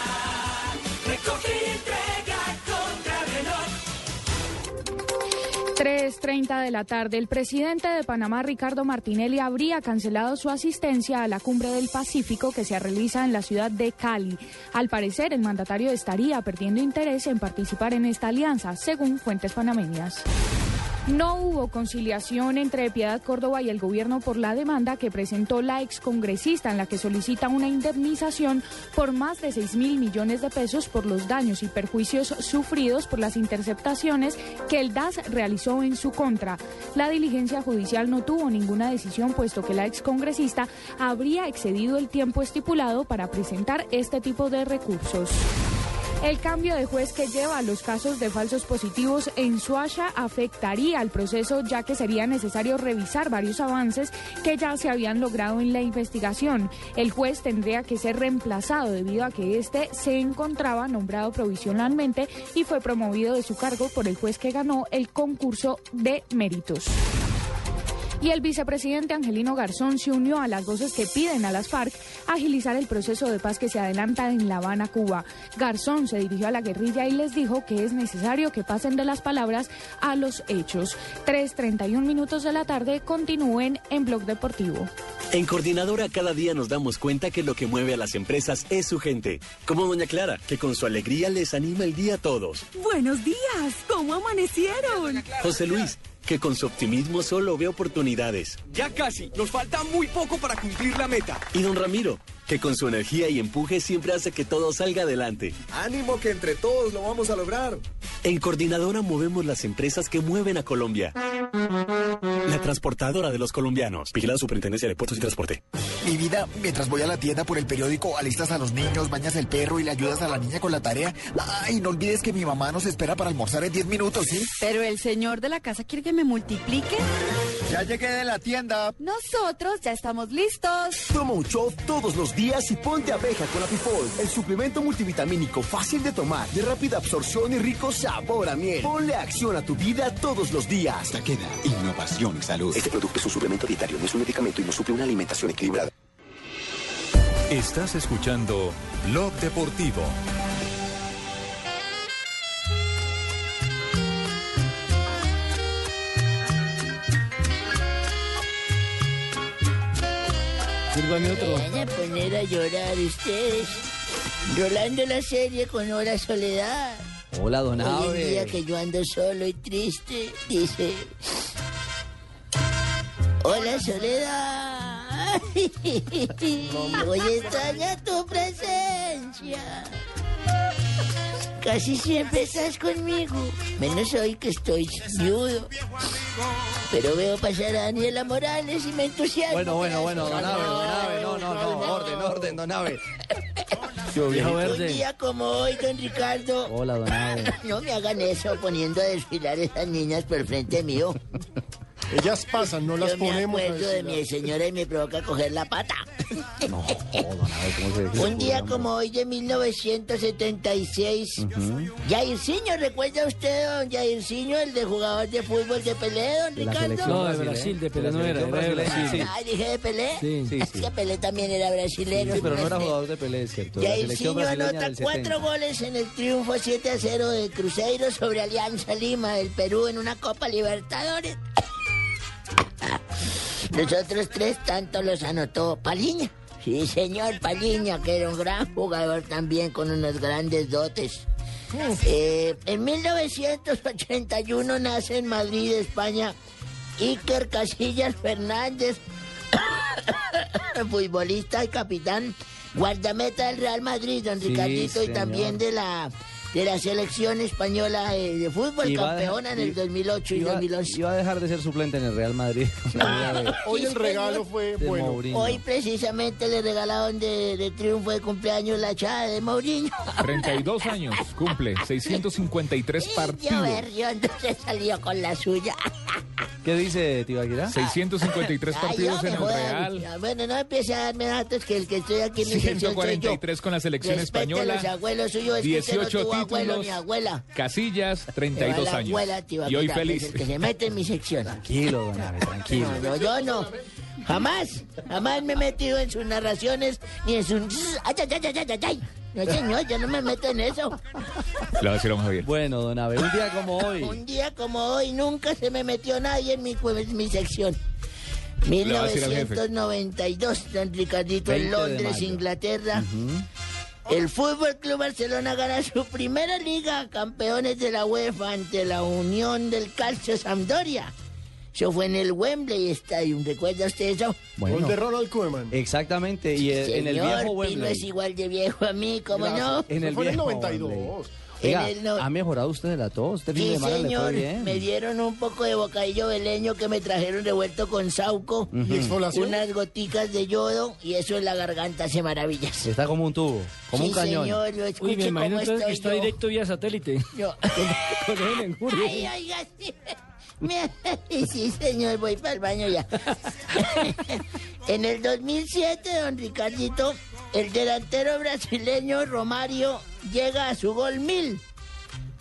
S50: 3.30 de la tarde, el presidente de Panamá, Ricardo Martinelli, habría cancelado su asistencia a la cumbre del Pacífico que se realiza en la ciudad de Cali. Al parecer, el mandatario estaría perdiendo interés en participar en esta alianza, según fuentes panameñas. No hubo conciliación entre Piedad Córdoba y el gobierno por la demanda que presentó la excongresista en la que solicita una indemnización por más de 6 mil millones de pesos por los daños y perjuicios sufridos por las interceptaciones que el DAS realizó en su contra. La diligencia judicial no tuvo ninguna decisión puesto que la excongresista habría excedido el tiempo estipulado para presentar este tipo de recursos. El cambio de juez que lleva a los casos de falsos positivos en Suacha afectaría al proceso ya que sería necesario revisar varios avances que ya se habían logrado en la investigación. El juez tendría que ser reemplazado debido a que este se encontraba nombrado provisionalmente y fue promovido de su cargo por el juez que ganó el concurso de méritos. Y el vicepresidente Angelino Garzón se unió a las voces que piden a las FARC agilizar el proceso de paz que se adelanta en La Habana, Cuba. Garzón se dirigió a la guerrilla y les dijo que es necesario que pasen de las palabras a los hechos. 3.31 minutos de la tarde continúen en Blog Deportivo.
S51: En Coordinadora cada día nos damos cuenta que lo que mueve a las empresas es su gente. Como Doña Clara, que con su alegría les anima el día a todos.
S52: Buenos días, ¿cómo amanecieron?
S51: José Luis, que con su optimismo solo ve oportunidades.
S53: Ya casi, nos falta muy poco para cumplir la meta.
S51: Y don Ramiro, que con su energía y empuje siempre hace que todo salga adelante.
S53: Ánimo que entre todos lo vamos a lograr.
S51: En Coordinadora movemos las empresas que mueven a Colombia. La transportadora de los colombianos. Vigilada Superintendencia de Puertos y Transporte.
S54: Mi vida, mientras voy a la tienda por el periódico, alistas a los niños, bañas el perro y le ayudas a la niña con la tarea. Ay, no olvides que mi mamá nos espera para almorzar en 10 minutos, ¿sí?
S7: Pero el señor de la casa quiere que me multiplique.
S54: Ya llegué de la tienda.
S7: Nosotros ya estamos listos.
S55: Toma un shot todos los días y ponte abeja con Apifol, el suplemento multivitamínico fácil de tomar, de rápida absorción y rico sabor a miel. Ponle acción a tu vida todos los días.
S56: Taqueda, innovación y salud.
S57: Este producto es un suplemento dietario, no es un medicamento y no suple una alimentación equilibrada.
S1: Estás escuchando Blog Deportivo.
S5: Sírvame otro.
S46: Me van a poner a llorar ustedes. Rolando la serie con Hora Soledad.
S3: Hola, don
S46: Hoy en día que yo ando solo y triste, dice... Hola Soledad. Hoy extraña tu presencia. Casi siempre estás conmigo, menos hoy que estoy viudo. Pero veo pasar a Daniela Morales y me entusiasma.
S3: Bueno, bueno, bueno, don Abe, don Abe, no, no, no, orden, orden, don Abe. Yo, viejo
S46: Un día como hoy, don Ricardo.
S3: Hola, don Abe.
S46: No me hagan eso poniendo a desfilar esas niñas por frente mío.
S6: Ellas pasan, no las
S46: Yo me
S6: ponemos. a
S46: acuerdo de mi señora y me provoca coger la pata.
S3: No, Abe, ¿cómo se dice?
S46: Un día como hoy de 1976, Jairzinho, ¿recuerda usted, don Jairzinho, el de jugador de fútbol de Pelé, don Ricardo?
S5: No, de. Brasil, de Pelé no era, era de Brasil.
S3: sí.
S46: Ah, dije de Pelé.
S5: Sí.
S3: Sí,
S46: Es
S3: sí.
S46: que Pelé también era brasilero.
S3: Sí, pero no era jugador de Pelé, es cierto.
S46: Jairzinho anota cuatro
S3: 70.
S46: goles en el triunfo 7 a 0 de Cruzeiro sobre Alianza Lima del Perú en una Copa Libertadores. Los otros tres tanto los anotó Paliña. Sí, señor Paliña, que era un gran jugador también con unos grandes dotes. Eh, en 1981 nace en Madrid, España, Iker Casillas Fernández, futbolista y capitán, guardameta del Real Madrid, don
S3: Sí,
S46: Ricardito, y también de la de la selección española eh, de fútbol,
S3: Y va a
S46: campeona
S3: dejar-
S46: en el
S3: y-
S46: 2008 y
S3: iba-
S46: 2011.
S3: Iba a dejar de ser suplente en el Real Madrid.
S6: Hoy el regalo fue bueno.
S3: Mourinho.
S46: Hoy precisamente le regalaron de, de triunfo de cumpleaños la chava de Mourinho.
S10: 32 años, cumple 653
S46: Yo
S10: partidos.
S46: berriondo se salió con la suya.
S3: ¿Qué dice Tibaquira?
S10: 653
S46: Ay,
S10: partidos
S46: yo
S10: en el
S46: jodan.
S10: Real.
S46: Bueno, no empiece a darme datos que el que estoy aquí en mi sección soy yo.
S10: 143 con la selección española.
S46: los abuelos suyos, es que usted
S10: 18
S46: no tuvo abuelo ni abuela.
S10: Casillas,
S46: Me
S10: 32
S46: va la
S10: años.
S46: abuela, Tibaquira,
S10: Y hoy feliz.
S46: el que se mete en mi sección.
S3: Tranquilo, don Abe, tranquilo.
S46: No, yo no. Jamás, jamás me he metido en sus narraciones ni en sus... Ay, ay, ay, ay, ay, ay. No, señor, yo no me meto en eso.
S10: A don Javier.
S3: Bueno, don Abe, un día como hoy.
S46: Un día como hoy nunca se me metió nadie en mi, en mi sección.
S10: Le va a decir al jefe.
S46: 1992, don Ricardito, en
S3: 20 de
S46: Londres,
S3: mayo.
S46: El Fútbol Club Barcelona gana su primera liga, campeones de la UEFA ante la Unión del Calcio Sampdoria. Eso fue en el Wembley Stadium, ¿recuerda usted eso?
S3: Bueno.
S6: Gol de Ronald Koeman.
S3: Exactamente, y en el viejo
S46: Pino
S3: Wembley.
S46: es igual de viejo a mí, ¿cómo no?
S3: En el
S6: Fue en el
S3: viejo
S6: 92.
S3: Wembley.
S46: En
S3: Oiga,
S46: el no-
S3: ¿ha mejorado usted de la tos? Este fin
S46: Sí,
S3: de semana le
S46: señor,
S3: fue bien.
S46: me dieron un poco de bocadillo veleño que me trajeron revuelto con sauco, unas goticas de yodo y eso en la garganta hace maravillas.
S3: Está como un tubo, como
S46: Sí,
S3: un cañón.
S46: señor, lo
S5: Uy,
S46: escuche
S5: me imagino
S46: cómo
S5: entonces que
S46: estoy
S5: está
S46: yo.
S5: directo vía satélite.
S46: Yo-
S5: Con él en Julio.
S46: Ay, oiga, sí. Sí, señor, voy para el baño ya. en el 2007, don Ricardito, el delantero brasileño Romario llega a su gol mil.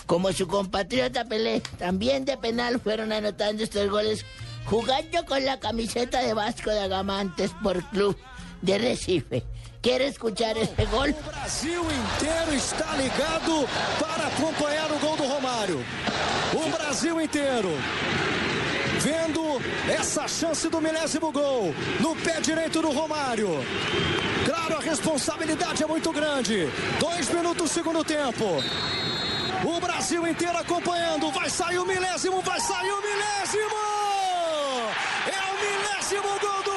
S46: Como su compatriota Pelé, también de penal fueron anotando estos goles jugando con la camiseta de Vasco da Gama antes por club de Recife. ¿Quiere escuchar ese gol?
S42: Brasil inteiro está ligado para acompanhar o gol do Romário. O Brasil inteiro vendo essa chance do milésimo gol no pé direito do Romário. Claro, a responsabilidade é muito grande. Dois minutos segundo tempo. O Brasil inteiro acompanhando. Vai sair o milésimo, vai sair o milésimo! É o milésimo gol do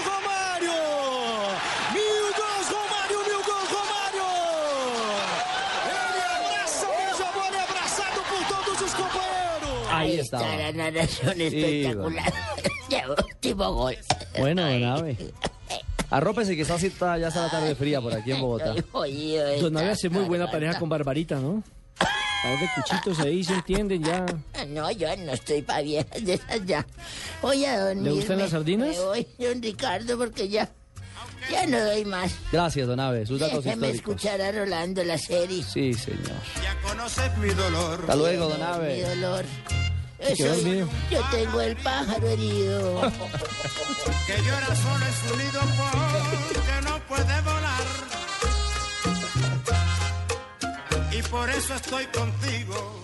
S3: Ahí
S46: está
S3: estaba.
S46: la narración
S3: Sí,
S46: espectacular. Último gol.
S3: Bueno, don Abe. Arrópese que está así, está- ya está la tarde fría por aquí en Bogotá.
S5: Don Abe hace muy buena pareja con Barbarita, ¿no? Par de cuchitos ahí, se entienden ya.
S46: No, yo no estoy pa' viejas de esas ya. Voy a dormir.
S5: ¿Le gustan las sardinas?
S46: Me voy, don Ricardo, porque ya, ya no doy más.
S3: Gracias, don Abe. Sus datos
S46: Déjeme
S3: históricos.
S46: escuchar a Rolando la serie.
S3: Sí, señor.
S46: Ya conoces mi dolor.
S3: Hasta luego, don
S46: Mi
S3: Abe.
S46: dolor. Yo tengo el pájaro herido.
S52: que llora solo en su nido porque no puede volar. Y por eso estoy contigo.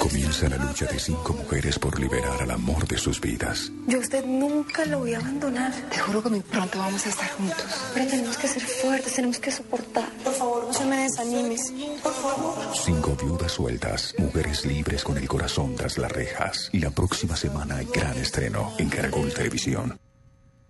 S56: Comienza la lucha de cinco mujeres por liberar al amor de sus vidas.
S58: Yo a usted nunca lo voy a abandonar. Te juro que muy pronto vamos a estar juntos. Pero tenemos que ser fuertes, tenemos que soportar. Por favor, no se me desanimes. Por favor.
S56: Cinco viudas sueltas, mujeres libres con el corazón tras las rejas. Y la próxima semana hay gran estreno en Caracol Televisión.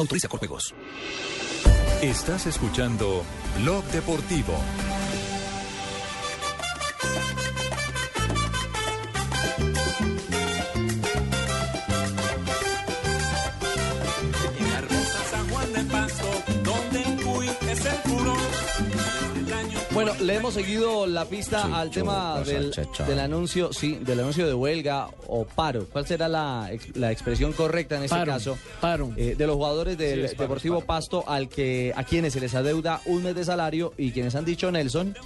S59: Autoriza con juegos.
S1: Estás escuchando Blog Deportivo.
S3: Bueno, le hemos seguido la pista al tema del, del anuncio, sí, del anuncio de huelga o paro. ¿Cuál será la, ex- la expresión correcta en este
S5: Paro,
S3: caso?
S5: Paro.
S3: Eh, de los jugadores del
S5: Sí, es paro,
S3: Deportivo
S5: paro.
S3: Pasto al que a quienes se les adeuda un mes de salario y quienes han dicho Nelson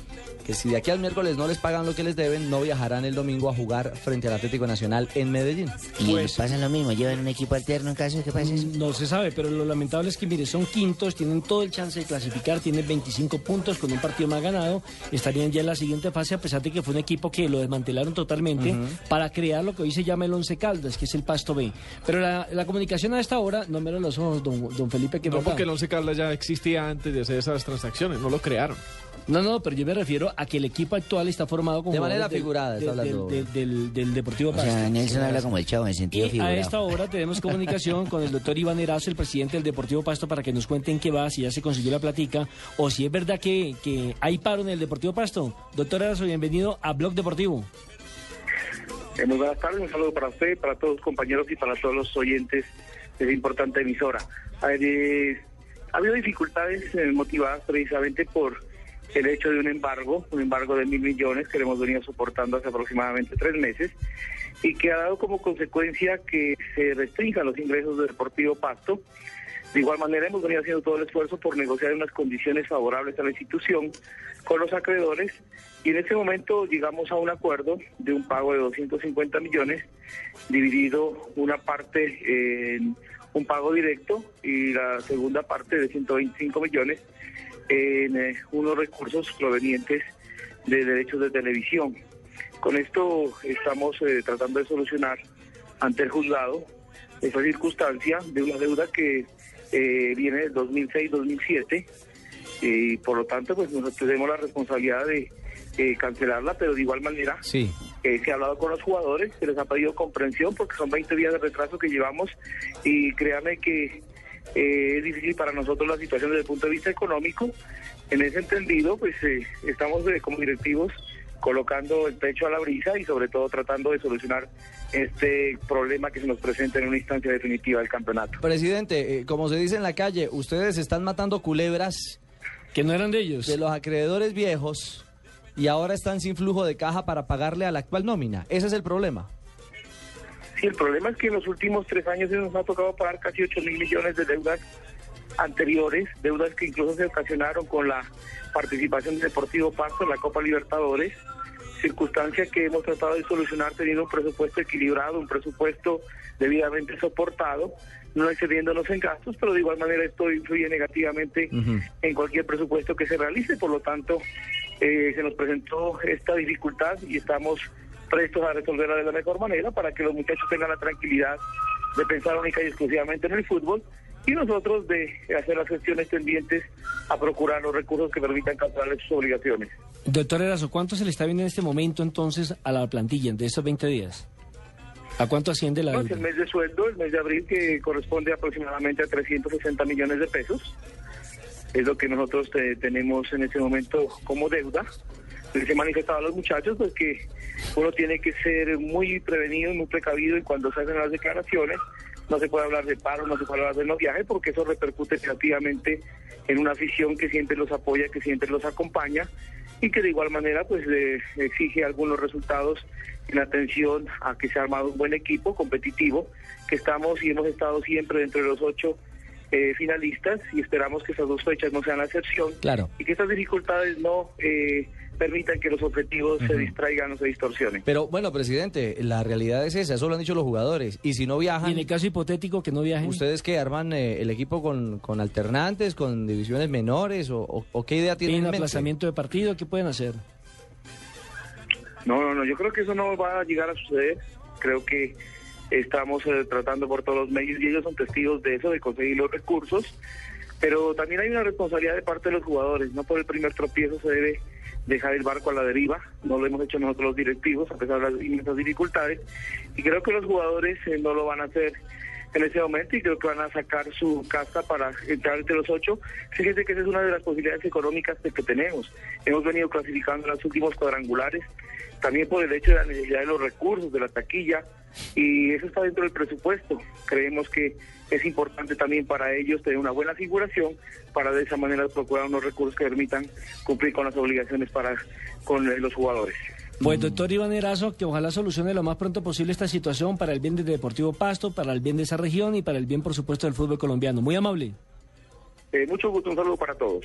S3: que si de aquí al miércoles no les pagan lo que les deben, no viajarán el domingo a jugar frente al Atlético Nacional en Medellín.
S46: Y pasa lo mismo, llevan un equipo alterno en caso de que pase eso.
S5: No se sabe, pero lo lamentable es que, mire, son quintos, tienen todo el chance de clasificar, tienen 25 puntos con un partido más ganado, estarían ya en la siguiente fase, a pesar de que fue un equipo que lo desmantelaron totalmente para crear lo que hoy se llama el Once Caldas, que es el Pasto B. Pero la, la comunicación a esta hora, no me lo los ojos, don, don Felipe, que
S60: No,
S5: verdad.
S60: porque el Once Caldas ya existía antes de hacer esas transacciones, no lo crearon.
S5: No, no, pero yo me refiero a que el equipo actual está formado con
S3: De manera
S5: del-
S3: figurada, está
S5: del, del- del- del Deportivo
S46: O sea,
S5: Pasto.
S46: Nelson habla como el chavo en sentido
S5: Y a
S46: figurado.
S5: esta hora tenemos comunicación con el doctor Iván Erazo, el presidente del Deportivo Pasto, para que nos cuenten qué va, si ya se consiguió la platica o si es verdad que, que hay paro en el Deportivo Pasto. Doctor Erazo, bienvenido a Blog Deportivo.
S61: Eh, muy buenas tardes, un saludo para usted, para todos los compañeros y para todos los oyentes de esa importante emisora. A ver, eh, ha habido dificultades eh, motivadas precisamente por el hecho de un embargo, un embargo de mil millones que le hemos venido soportando hace aproximadamente tres meses y que ha dado como consecuencia que se restrinjan los ingresos del Deportivo Pasto. De igual manera hemos venido haciendo todo el esfuerzo por negociar unas condiciones favorables a la institución con los acreedores y en este momento llegamos a un acuerdo de un pago de 250 millones dividido una parte en un pago directo y la segunda parte de 125 millones en eh, unos recursos provenientes de derechos de televisión. Con esto estamos eh, tratando de solucionar ante el juzgado esa circunstancia de una deuda que eh, viene del 2006-2007 y por lo tanto pues nosotros tenemos la responsabilidad de eh, cancelarla, pero de igual manera
S3: Sí.
S61: se ha hablado con los jugadores, se les ha pedido comprensión porque son 20 días de retraso que llevamos y créanme que eh, es difícil para nosotros la situación desde el punto de vista económico. En ese entendido, pues eh, estamos eh, como directivos colocando el pecho a la brisa y sobre todo tratando de solucionar este problema que se nos presenta en una instancia definitiva del campeonato.
S3: Presidente, eh, como se dice en la calle, ustedes están matando culebras.
S5: Que no eran de ellos.
S3: De los acreedores viejos y ahora están sin flujo de caja para pagarle a la actual nómina. Ese es el problema.
S61: Sí, el problema es que en los últimos tres años nos ha tocado pagar casi 8 mil millones de deudas anteriores, deudas que incluso se ocasionaron con la participación del Deportivo Pasto en la Copa Libertadores, circunstancia que hemos tratado de solucionar teniendo un presupuesto equilibrado, un presupuesto debidamente soportado, no excediéndonos en gastos, pero de igual manera esto influye negativamente en cualquier presupuesto que se realice, por lo tanto eh, se nos presentó esta dificultad y estamos prestos a resolverla de la mejor manera para que los muchachos tengan la tranquilidad de pensar única y exclusivamente en el fútbol y nosotros de hacer las gestiones tendientes a procurar los recursos que permitan cancelar sus obligaciones.
S5: Doctor Erazo, ¿cuánto se le está viendo en este momento entonces a la plantilla de estos 20 días? ¿A cuánto asciende la deuda?
S61: el mes de sueldo, el mes de abril, que corresponde aproximadamente a 360 millones de pesos. Es lo que nosotros eh, tenemos en este momento como deuda. Les he manifestado a los muchachos pues, que uno tiene que ser muy prevenido y muy precavido y cuando se hacen las declaraciones no se puede hablar de paro, no se puede hablar de no viaje porque eso repercute negativamente en una afición que siempre los apoya, que siempre los acompaña y que de igual manera pues le exige algunos resultados en atención a que se ha armado un buen equipo competitivo, que estamos y hemos estado siempre dentro de los ocho eh, finalistas y esperamos que esas dos fechas no sean la excepción
S3: Claro.
S61: y que estas dificultades no eh, permitan que los objetivos se distraigan o se distorsionen.
S3: Pero bueno, presidente, la realidad es esa, eso lo han dicho los jugadores. Y si no viajan...
S5: Y en el caso hipotético que no viajen.
S3: ¿Ustedes que arman eh, el equipo con, con alternantes, con divisiones menores o, o- o qué idea tienen
S5: ¿Tienen
S3: en mente?
S5: de partido? ¿Qué pueden hacer?
S61: No, no, no, yo creo que eso no va a llegar a suceder. Creo que estamos eh, tratando por todos los medios y ellos son testigos de eso, de conseguir los recursos. Pero también hay una responsabilidad de parte de los jugadores. No por el primer tropiezo se debe dejar el barco a la deriva. No lo hemos hecho nosotros los directivos, a pesar de las inmensas dificultades. Y creo que los jugadores eh, no lo van a hacer en ese momento y creo que van a sacar su casta para entrar entre los ocho. Fíjense que esa es una de las posibilidades económicas que tenemos. Hemos venido clasificando en los últimos cuadrangulares, también por el hecho de la necesidad de los recursos, de la taquilla, y eso está dentro del presupuesto. Creemos que es importante también para ellos tener una buena figuración para de esa manera procurar unos recursos que permitan cumplir con las obligaciones para con eh, los jugadores.
S5: Pues doctor Iván Erazo, que ojalá solucione lo más pronto posible esta situación para el bien del Deportivo Pasto, para el bien de esa región y para el bien, por supuesto, del fútbol colombiano. Muy amable.
S61: Eh, mucho gusto, un saludo para todos.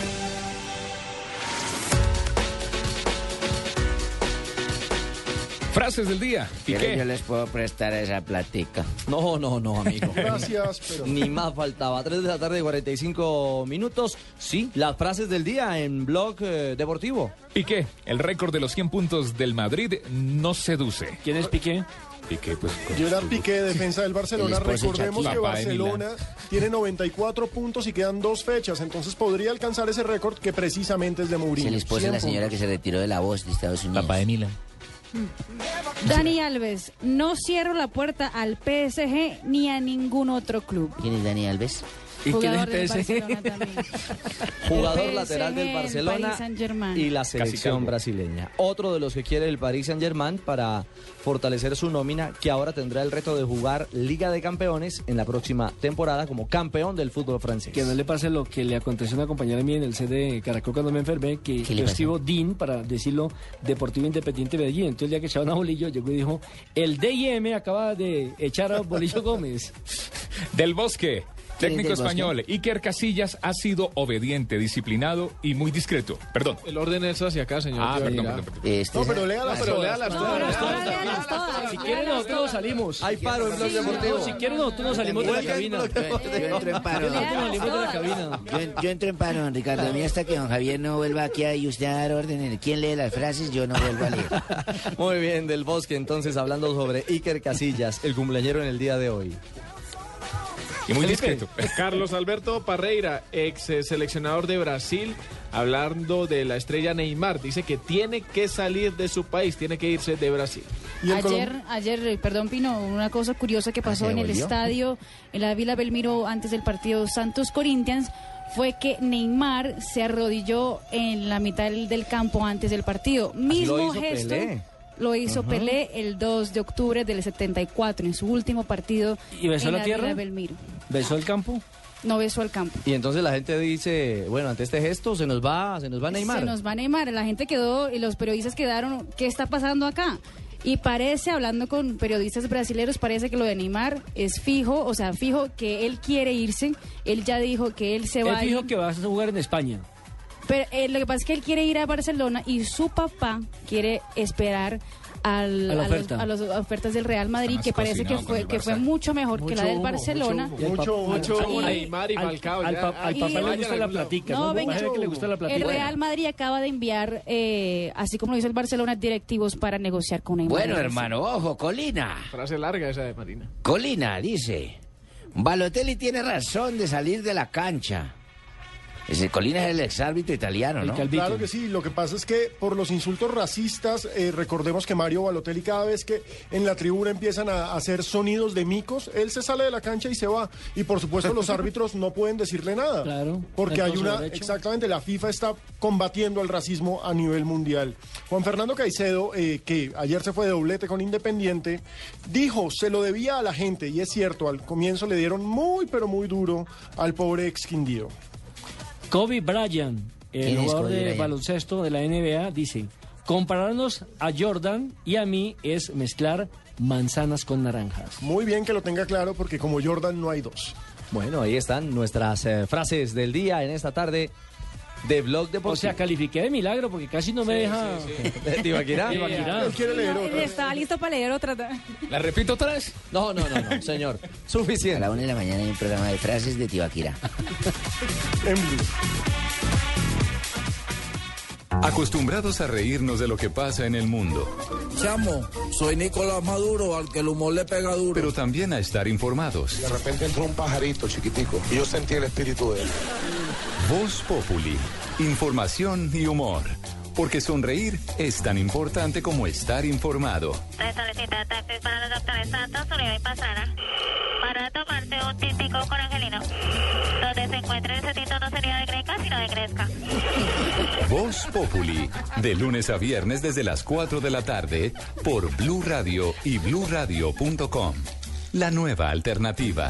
S10: Frases del día.
S62: ¿Quieren Yo les puedo prestar esa platica.
S3: No, no, no, amigo.
S6: Gracias, pero...
S3: Ni más faltaba. 3 de la tarde, 45 minutos. Sí, las frases del día en Blog eh, Deportivo.
S10: Piqué, el récord de los 100 puntos del Madrid no seduce.
S5: ¿Quién es Piqué?
S10: Piqué, pues.
S6: Gerard Piqué, defensa del Barcelona. Recordemos que Barcelona tiene 94 puntos y quedan dos fechas, entonces podría alcanzar ese récord que precisamente es de Mourinho.
S62: Es el esposo de
S6: 100
S62: la señora
S6: puntos.
S62: que se retiró de la voz de Estados Unidos. Papá de Milan.
S7: Dani Alves, no cierro la puerta al PSG ni a ningún otro club.
S62: ¿Quién es Dani Alves?
S7: Jugador del Barcelona también.
S3: Jugador
S7: El
S3: lateral del Barcelona y la selección brasileña. Otro de los que quiere el Paris Saint-Germain para fortalecer su nómina, que ahora tendrá el reto de jugar Liga de Campeones en la próxima temporada como campeón del fútbol francés.
S5: Que no le pase lo que le aconteció a una compañera mía en el CD de Caracol cuando me enfermé, que
S3: ¿Qué le
S5: yo escribo DIN, para decirlo, Deportivo Independiente Medellín. Entonces el día que echaba una bolillo, llegó y dijo, el DIM acaba de echar a Bolillo Gómez.
S10: Del Bosque.
S5: ¿Quién es
S10: Técnico español, Iker Casillas ha sido obediente, disciplinado y muy discreto. Perdón.
S60: El orden es hacia acá, señor.
S10: Ah, perdón, perdón,
S62: Este
S6: No, pero léalas
S60: pero
S6: todas.
S60: léalas
S6: No,
S60: todas.
S5: Si quieren nosotros nos salimos.
S3: Hay paro en Blog Deportivo.
S5: Si quieren nosotros nos salimos de la cabina.
S62: Yo, entro en paro. Yo, en- yo entro en paro, don Ricardo. A mí hasta que don Javier no vuelva aquí y usted a dar órdenes. ¿Quién lee las frases? Yo no vuelvo a leer.
S3: Muy bien, del bosque, entonces hablando sobre Iker Casillas, el cumpleañero en el día de hoy.
S10: Y muy discreto.
S60: Carlos Alberto Parreira, ex eh, seleccionador de Brasil, hablando de la estrella Neymar, dice que tiene que salir de su país, tiene que irse de Brasil.
S7: Ayer, ayer, eh, perdón Pino, una cosa curiosa que pasó
S60: ¿se
S7: en el estadio, en la Vila Belmiro antes del partido Santos Corinthians, fue que Neymar se arrodilló en la mitad del, del campo antes del partido. Mismo
S3: lo hizo
S7: gesto.
S3: Pelé.
S7: Lo hizo. Pelé el 2 de octubre del 74, en su último partido
S5: ¿Y besó
S7: en
S5: la
S7: la
S5: tierra?
S7: Vila Belmiro.
S5: ¿Besó el campo?
S7: No besó al campo.
S3: Y entonces la gente dice, bueno, ante este gesto se nos va, se nos va Neymar.
S7: Se nos va Neymar. La gente quedó y los periodistas quedaron, ¿qué está pasando acá? Y parece, hablando con periodistas brasileños, parece que lo de Neymar es fijo, o sea, fijo que él quiere irse. Él ya dijo que él se va a
S5: que vas a jugar en España.
S7: Pero eh, lo que pasa es que él quiere ir a Barcelona y su papá quiere esperar al-
S5: A la
S7: a, los-
S5: oferta.
S7: a las ofertas del Real Madrid, que parece que fue,
S60: el
S7: que fue mucho mejor que la del
S60: humo,
S7: Barcelona.
S60: mucho mucho humo,
S7: Y-
S60: Neymar y
S5: al-
S60: Falcao,
S5: al papá le gusta la platica.
S7: No,
S5: ¿no?
S7: venga,
S5: que le gusta la
S7: el
S5: platica.
S7: Real Madrid acaba de enviar, eh, así como lo hizo el Barcelona, directivos para negociar con Neymar.
S62: Bueno, hermano, ojo, Colina.
S60: Frase larga esa de Marina.
S62: Colina dice, Balotelli tiene razón de salir de la cancha. Ese Colina es el exárbitro italiano, ¿no?
S6: Claro que sí, lo que pasa es que por los insultos racistas, eh, recordemos que Mario Balotelli cada vez que en la tribuna empiezan a hacer sonidos de micos, él se sale de la cancha y se va. Y por supuesto los árbitros no pueden decirle nada.
S5: Claro.
S6: Porque hay una,
S5: derecho.
S6: exactamente, la FIFA está combatiendo el racismo a nivel mundial. Juan Fernando Caicedo, eh, que ayer se fue de doblete con Independiente, dijo, se lo debía a la gente, y es cierto, al comienzo le dieron muy, pero muy duro al pobre ex Quindío.
S5: Kobe Bryant, el
S62: ¿Quién es
S5: jugador de
S62: Bryant?
S5: baloncesto de la NBA, dice, compararnos a Jordan y a mí es mezclar manzanas con naranjas.
S6: Muy bien que lo tenga claro, porque como Jordan no hay dos.
S3: Bueno, ahí están nuestras eh, frases del día en esta tarde de Blog Deportivo.
S5: O sea, califiqué de milagro porque casi no me deja...
S3: ¿De Ibaquirá?
S5: De Ibaquirá.
S6: Él quiere leer otra.
S7: estaba listo para leer otra.
S10: ¿La repito otra vez?
S3: No, no, no, no, señor.
S62: A
S3: Suficiente.
S62: la una de la mañana hay un programa de frases de Tibaquira.
S6: En Blue.
S1: Acostumbrados a reírnos de lo que pasa en el mundo,
S63: Chamo, soy Nicolás Maduro, al que el humor le pega duro.
S1: pero también a estar informados.
S64: De repente entró un pajarito chiquitico y yo sentí el espíritu de él.
S1: Voz Populi, información y humor. Porque sonreír es tan importante como estar informado.
S65: Solicita taxis para los doctores Santos, Uribe y Pastrana. Para tomarte un típico con Angelino. Donde se encuentre ese tito no sería de greca, sino de gresca.
S1: Voz Populi, de lunes a viernes desde las 4 de la tarde por Blue Radio y bluradio.com. La nueva alternativa.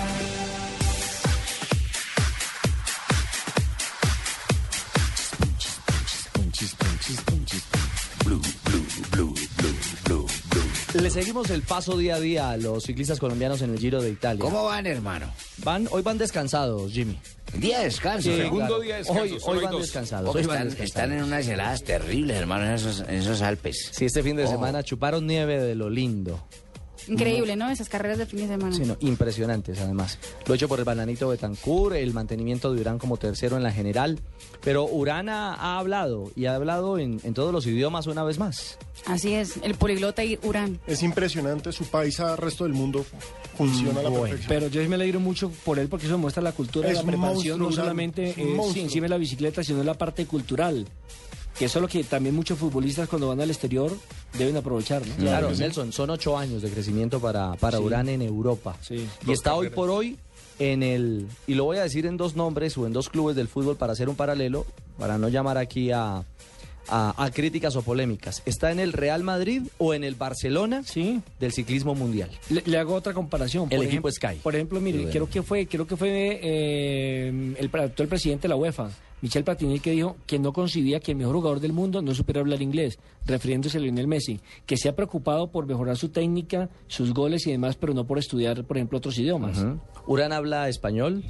S3: Le seguimos el paso día a día a los ciclistas colombianos en el Giro de Italia.
S62: ¿Cómo van, hermano?
S3: Van, hoy van descansados, Jimmy.
S62: Día de descanso.
S3: Sí,
S62: Segundo
S3: claro.
S62: día de descanso,
S3: Hoy, van
S62: dos.
S3: descansados. Hoy van
S62: están,
S3: descansados.
S62: están en unas heladas terribles, hermano, en esos, en esos Alpes.
S3: Sí, este fin de
S62: Ojo.
S3: semana chuparon nieve de lo lindo.
S7: Increíble, ¿no? Esas carreras de fin de semana.
S3: Sí, no, impresionantes además. Lo hecho por el bananito Betancourt, el mantenimiento de Urán como tercero en la general. Pero Urán ha, ha hablado y ha hablado en, en todos los idiomas una vez más.
S7: Así es, el poliglota y Urán.
S6: Es impresionante, su país al resto del mundo funciona a la
S5: Bueno,
S6: perfección.
S5: pero yo me alegro mucho por él porque eso muestra la cultura de
S6: Es
S5: la
S6: un
S5: preparación, no solamente eh, sí, encima de la bicicleta, sino la parte cultural. Que eso es lo que también muchos futbolistas cuando van al exterior deben aprovechar, ¿no?
S3: Claro, Nelson, son ocho años de crecimiento para, para
S5: Sí.
S3: Urán en Europa.
S5: Sí.
S3: Y está hoy por hoy en el, y lo voy a decir en dos nombres o en dos clubes del fútbol para hacer un paralelo, para no llamar aquí a, a, a críticas o polémicas. ¿Está en el Real Madrid o en el Barcelona del ciclismo mundial?
S5: Le, le hago otra comparación.
S3: El
S5: Por
S3: equipo
S5: ejemplo-
S3: Sky.
S5: Por ejemplo, mire,
S3: Sí,
S5: creo que fue, creo que fue eh, el, actual presidente de la UEFA, Michel Platini que dijo que no concibía que el mejor jugador del mundo no supiera hablar inglés, refiriéndose a Lionel Messi, que se ha preocupado por mejorar su técnica, sus goles y demás, pero no por estudiar, por ejemplo, otros idiomas.
S3: Urán habla español,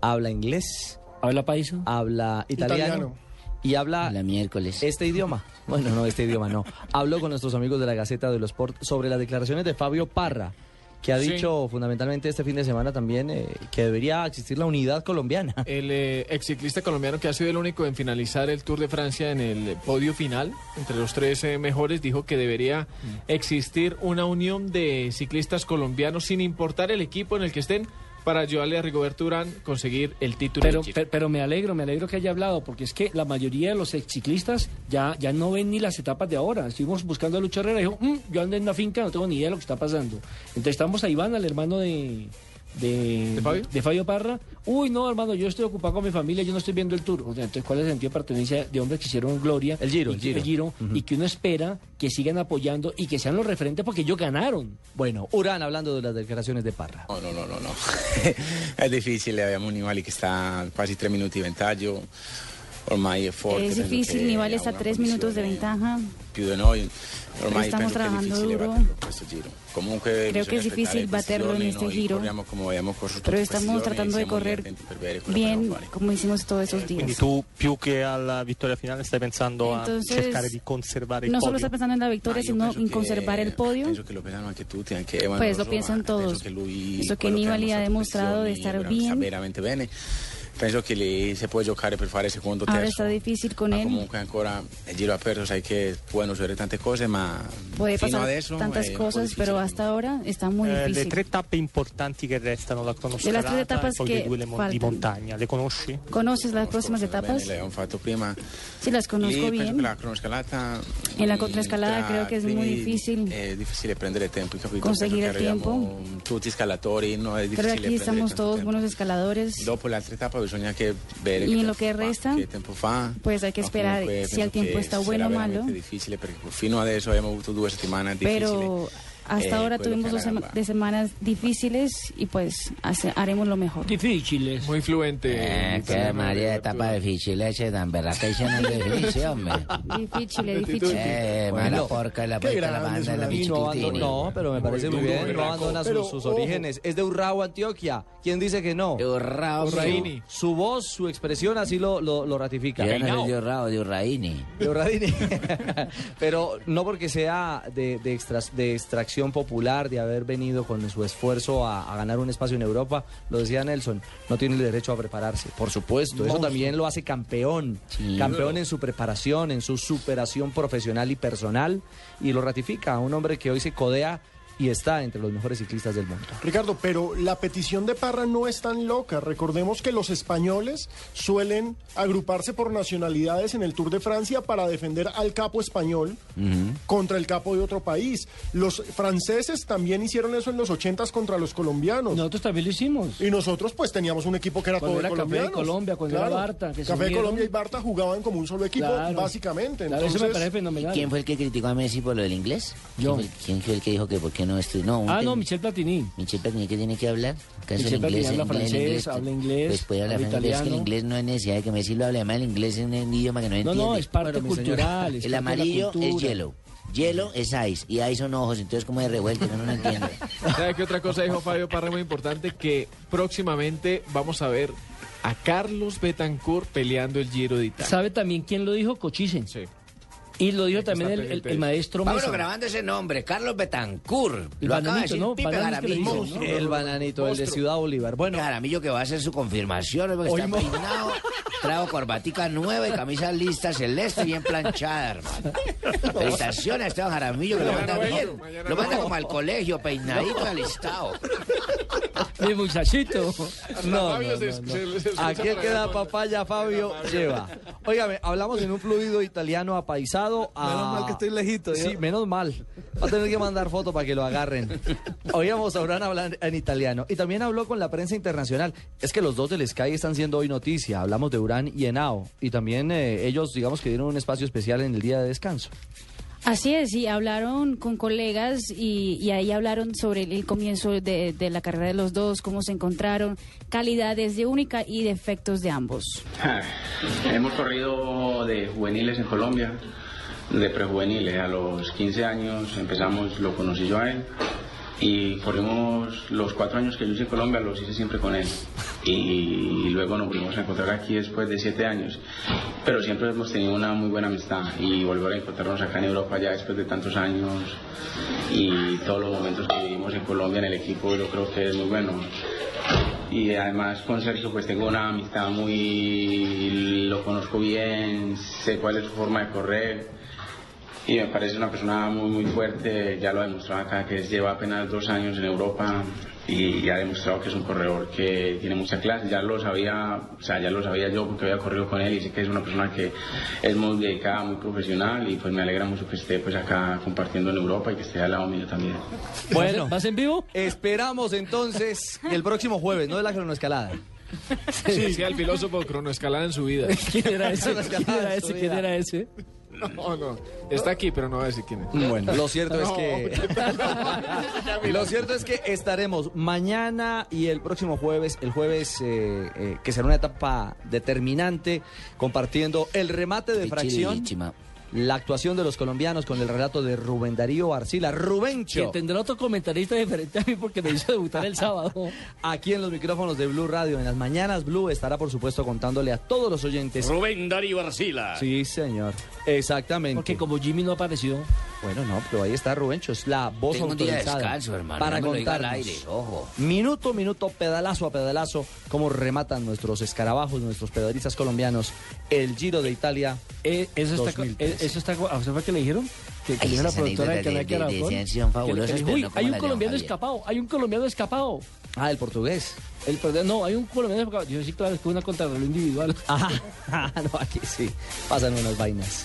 S3: habla inglés,
S5: habla paisa,
S3: habla italiano.
S5: Italiano.
S3: Y habla miércoles. este idioma. Bueno, no, este idioma no. Habló con nuestros amigos de la Gaceta de los Sport sobre las declaraciones de Fabio Parra, que ha
S8: Sí.
S3: dicho fundamentalmente este fin de semana también eh, que debería existir la unidad colombiana.
S8: El eh, ex ciclista colombiano que ha sido el único en finalizar el Tour de Francia en el podio final, entre los tres eh, mejores, dijo que debería existir una unión de ciclistas colombianos sin importar el equipo en el que estén para ayudarle a Rigoberto Urán conseguir el título.
S5: Pero,
S8: Giro.
S5: pero, me alegro, me alegro que haya hablado, porque es que la mayoría de los ciclistas ya, ya no ven ni las etapas de ahora. Estuvimos buscando a Lucho Herrera y dijo, "Mm, yo ando en una finca, no tengo ni idea de lo que está pasando. Entonces estamos a Iván, al hermano de... De,
S8: ¿De Fabio?
S5: Parra. Uy, no, hermano, yo estoy ocupado con mi familia, yo no estoy viendo el tour. O sea, entonces, ¿cuál es el sentido de pertenencia de hombres que hicieron gloria?
S3: El Giro,
S5: y
S3: el
S5: que-
S3: Giro.
S5: y que uno espera que sigan apoyando y que sean los referentes porque ellos ganaron.
S3: Bueno, Urán hablando de las declaraciones de Parra.
S66: No, no, no, no, no. è difficile, abbiamo un Nibali che sta quasi tre minuti di vantaggio, ormai è forte.
S7: Es difícil,
S66: ha
S7: está a tres minutos de ventaja. Estamos trabajando duro. Creo que es difícil baterlo en este giro. Pero estamos tratando de correr bien, como hicimos todos esos
S67: Quindi
S7: días.
S67: tu più che alla vittoria finale stai pensando
S7: Entonces,
S67: a cercare di conservare il
S7: No solo
S67: podio?
S7: está pensando en la victoria, sino en conservar el podio. Pues lo piensan todos. Eso que Nibali ha demostrado de estar bien.
S66: Penso che lì si può giocare per fare secondo
S7: Ahora
S66: terzo.
S7: está difícil con
S66: Ma
S7: él.
S66: comunque ancora il giro aperto, sai che pueden succedere tante cose, ma
S7: Puede
S66: fino
S7: pasar
S66: adesso
S7: tantas
S66: po'
S7: cosas,
S66: difficile.
S7: pero hasta ahora está muy
S67: Eh, le
S7: difícil.
S67: tre tappe importanti che restano, la
S7: De las
S67: cronoscalata
S7: tres
S67: e
S7: etapas
S67: poi
S7: que
S67: le due le mo- di montagna, le conosci?
S7: ¿Conoces las próximas etapas?
S66: Bene, le ho fatto prima.
S7: Sí, las conozco
S66: Lì
S7: bien.
S66: la cronoscalata
S7: En la contraescalada
S66: tra
S7: creo que es muy difícil
S66: È difficile prendere tempo, capito?
S7: conseguir el tiempo.
S66: Tutti scalatori, no,
S7: Creo que
S66: difficile
S7: aquí estamos todos buenos escaladores.
S66: Dopo l'altra tappa bisogna anche vedere
S7: Y
S66: che
S7: en lo que resta,
S66: che tempo fa.
S7: pues hay que esperar
S66: comunque
S7: si el tiempo
S66: che
S7: está bueno o malo.
S66: difficile perché fino adesso abbiamo avuto due settimane difficili.
S7: Pero hasta
S66: Eh,
S7: ahora
S66: quello
S7: tuvimos dos
S66: era
S7: sema- de semanas difíciles y pues hace- haremos lo mejor.
S5: Difíciles.
S8: Muy fluente.
S9: Eh, que María etapa difícil, ese tan berraca y no es difícil, hombre.
S7: Difícil.
S9: Eh,
S3: Bueno,
S9: mala porca, la puerta, la banda, la
S3: no, pero me parece muy bien, no abandona sus,
S9: Pero,
S3: sus
S9: ojo.
S3: orígenes. Es de Urrao, Antioquia. ¿Quién dice que no? De
S9: Urrao,
S3: Su, su voz, su expresión así lo, lo, lo ratifica.
S9: Yo no soy de Urrao, de Urraini.
S3: De Urradini. Pero no porque sea de, de, extras- de extracción popular, de haber venido con su esfuerzo a, a ganar un espacio en Europa, lo decía Nelson, no tiene el derecho a prepararse. Por supuesto, eso también lo hace campeón. Campeón en su preparación, en su superación profesional y personal. Y lo ratifica, un hombre que hoy se codea y está entre los mejores ciclistas del mundo.
S6: Ricardo, pero la petición de Parra no es tan loca. Recordemos que los españoles suelen agruparse por nacionalidades en el Tour de Francia para defender al capo español contra el capo de otro país. Los franceses también hicieron eso en los 80 contra los colombianos.
S5: Nosotros también lo hicimos.
S6: Y nosotros pues teníamos un equipo que era
S5: Cuando
S6: todo de
S5: era Café de. Colombia, cuando era Barta, que
S6: Café de. Colombia y Barta jugaban como un solo equipo,
S5: Claro.
S6: básicamente.
S5: Claro, eso me
S6: Entonces,
S5: parece fenomenal.
S9: ¿Quién fue el que criticó a Messi por lo del inglés?
S5: Yo.
S9: ¿Quién fue, quién fue el que dijo que por qué no estudió? No,
S5: Ah, no. Michel Platini.
S9: Michel Platini, ¿qué tiene que hablar? ¿Acaso
S5: Michel Platini
S9: inglés,
S5: habla
S9: inglés-
S5: francés,
S9: inglés-
S5: habla inglés,
S9: Pues puede hablar
S5: habla
S9: francés, pero es que el inglés no es necesidad de que Messi lo hable. Además, el inglés es un idioma que no
S5: No,
S9: entiende.
S5: no, es parte
S9: Bueno,
S5: cultural, es
S9: El
S5: parte
S9: amarillo es
S5: cultura.
S9: hielo. Hielo es ice y ice son ojos, entonces como de revuelto, uno no entiende.
S8: ¿Sabe qué otra cosa dijo Fabio Parra muy importante? Que próximamente vamos a ver a Carlos Betancourt peleando el Giro de Italia.
S5: ¿Sabe también quién lo dijo? Cochisen.
S8: Sí.
S5: Y lo dijo también el, maestro Mesa.
S9: grabando ese nombre, Carlos Betancourt.
S5: El
S9: Lo acaba de
S5: bananito,
S9: decir
S5: ¿no?
S9: Pipe Jaramillo.
S3: El bananito, el de Ciudad Bolívar. Bueno,
S9: Jaramillo que va a hacer su confirmación, porque está peinado, trago corbatica nueva y camisa lista celeste bien planchada, hermano. Felicitaciones a Esteban Jaramillo que lo manda bien. Lo manda como al colegio, peinadito y alistado.
S5: Mi muchachito.
S3: No, Aquí el que da papaya, Fabio, lleva. Óigame, hablamos en un fluido italiano apaisado a...
S67: Menos mal que estoy lejito,
S3: Sí,
S67: ¿yo?
S3: menos mal. Va a tener que mandar foto para que lo agarren. Oíamos a Abraham hablar en italiano. Y también habló con la prensa internacional. Es que los dos del Sky están siendo hoy noticia. Hablamos de Urán y Henao. Y también eh, ellos, digamos que dieron un espacio especial en el día de descanso.
S7: Así es, y hablaron con colegas y, y ahí hablaron sobre el, el comienzo de, de la carrera de los dos, cómo se encontraron, calidades de única y defectos de ambos.
S68: Hemos corrido de juveniles en Colombia, de prejuveniles. A los 15 años empezamos, lo conocí yo a él. Y corrimos los cuatro años que yo hice en Colombia, los hice siempre con él. Y, luego nos volvimos a encontrar aquí después de siete años. Pero siempre hemos tenido una muy buena amistad. Y volver a encontrarnos acá en Europa ya después de tantos años y todos los momentos que vivimos en Colombia en el equipo, yo creo que es muy bueno. Y además con Sergio pues tengo una amistad muy... lo conozco bien, sé cuál es su forma de correr y me parece una persona muy muy fuerte, ya lo ha demostrado acá que lleva apenas dos años en Europa y ha demostrado que es un corredor que tiene mucha clase, ya lo sabía, o sea, ya lo sabía yo porque había corrido con él y sé que es una persona que es muy dedicada, muy profesional y pues me alegra mucho que esté pues acá compartiendo en Europa y que esté al lado mío también.
S3: Bueno,
S5: ¿Vas en vivo?
S3: Esperamos entonces el próximo jueves, no de la cronoescalada.
S60: Sí, decía el filósofo cronoescalada en su vida.
S5: ¿Quién era ese? ¿Quién era ese? ¿Quién era ese?
S60: No, no. Está aquí, pero no va a decir quién es.
S3: Bueno, lo cierto es que lo cierto es que estaremos mañana y el próximo jueves, el jueves eh, eh, que será una etapa determinante, compartiendo el remate de fracción, la actuación de los colombianos con el relato de Rubén Darío Arcila,
S5: Que
S3: Rubencho,
S5: tendrá otro comentarista diferente a mí porque me hizo debutar el sábado.
S3: aquí en los micrófonos de Blue Radio. En las mañanas Blue estará, por supuesto, contándole a todos los oyentes.
S69: Rubén Darío Arcila.
S3: Sí, señor. Exactamente.
S5: Porque como Jimmy no apareció.
S3: Bueno, no, pero ahí está Rubencho, es la voz
S62: Tengo un día de
S3: autorizada
S62: descanso, hermano,
S3: para
S62: no aire, ojo.
S3: minuto a minuto, pedalazo a pedalazo, cómo rematan nuestros escarabajos, nuestros pedalistas colombianos el Giro de Italia.
S5: Eh, eso, está,
S3: 2013.
S5: eh, eso está. ¿A usted fue que le dijeron? Que, que le dijo la productora que
S62: de- de- de-
S5: que-
S62: pero
S5: "Uy,
S62: no
S5: hay un
S62: de
S5: colombiano
S62: Javier".
S5: escapado, hay un colombiano escapado.
S3: Ah, el portugués.
S5: El perdón, no, hay un colombiano escapado. Yo sí, claro, es que una contrarreloj individual.
S3: Ah, no, aquí sí, pasan unas vainas.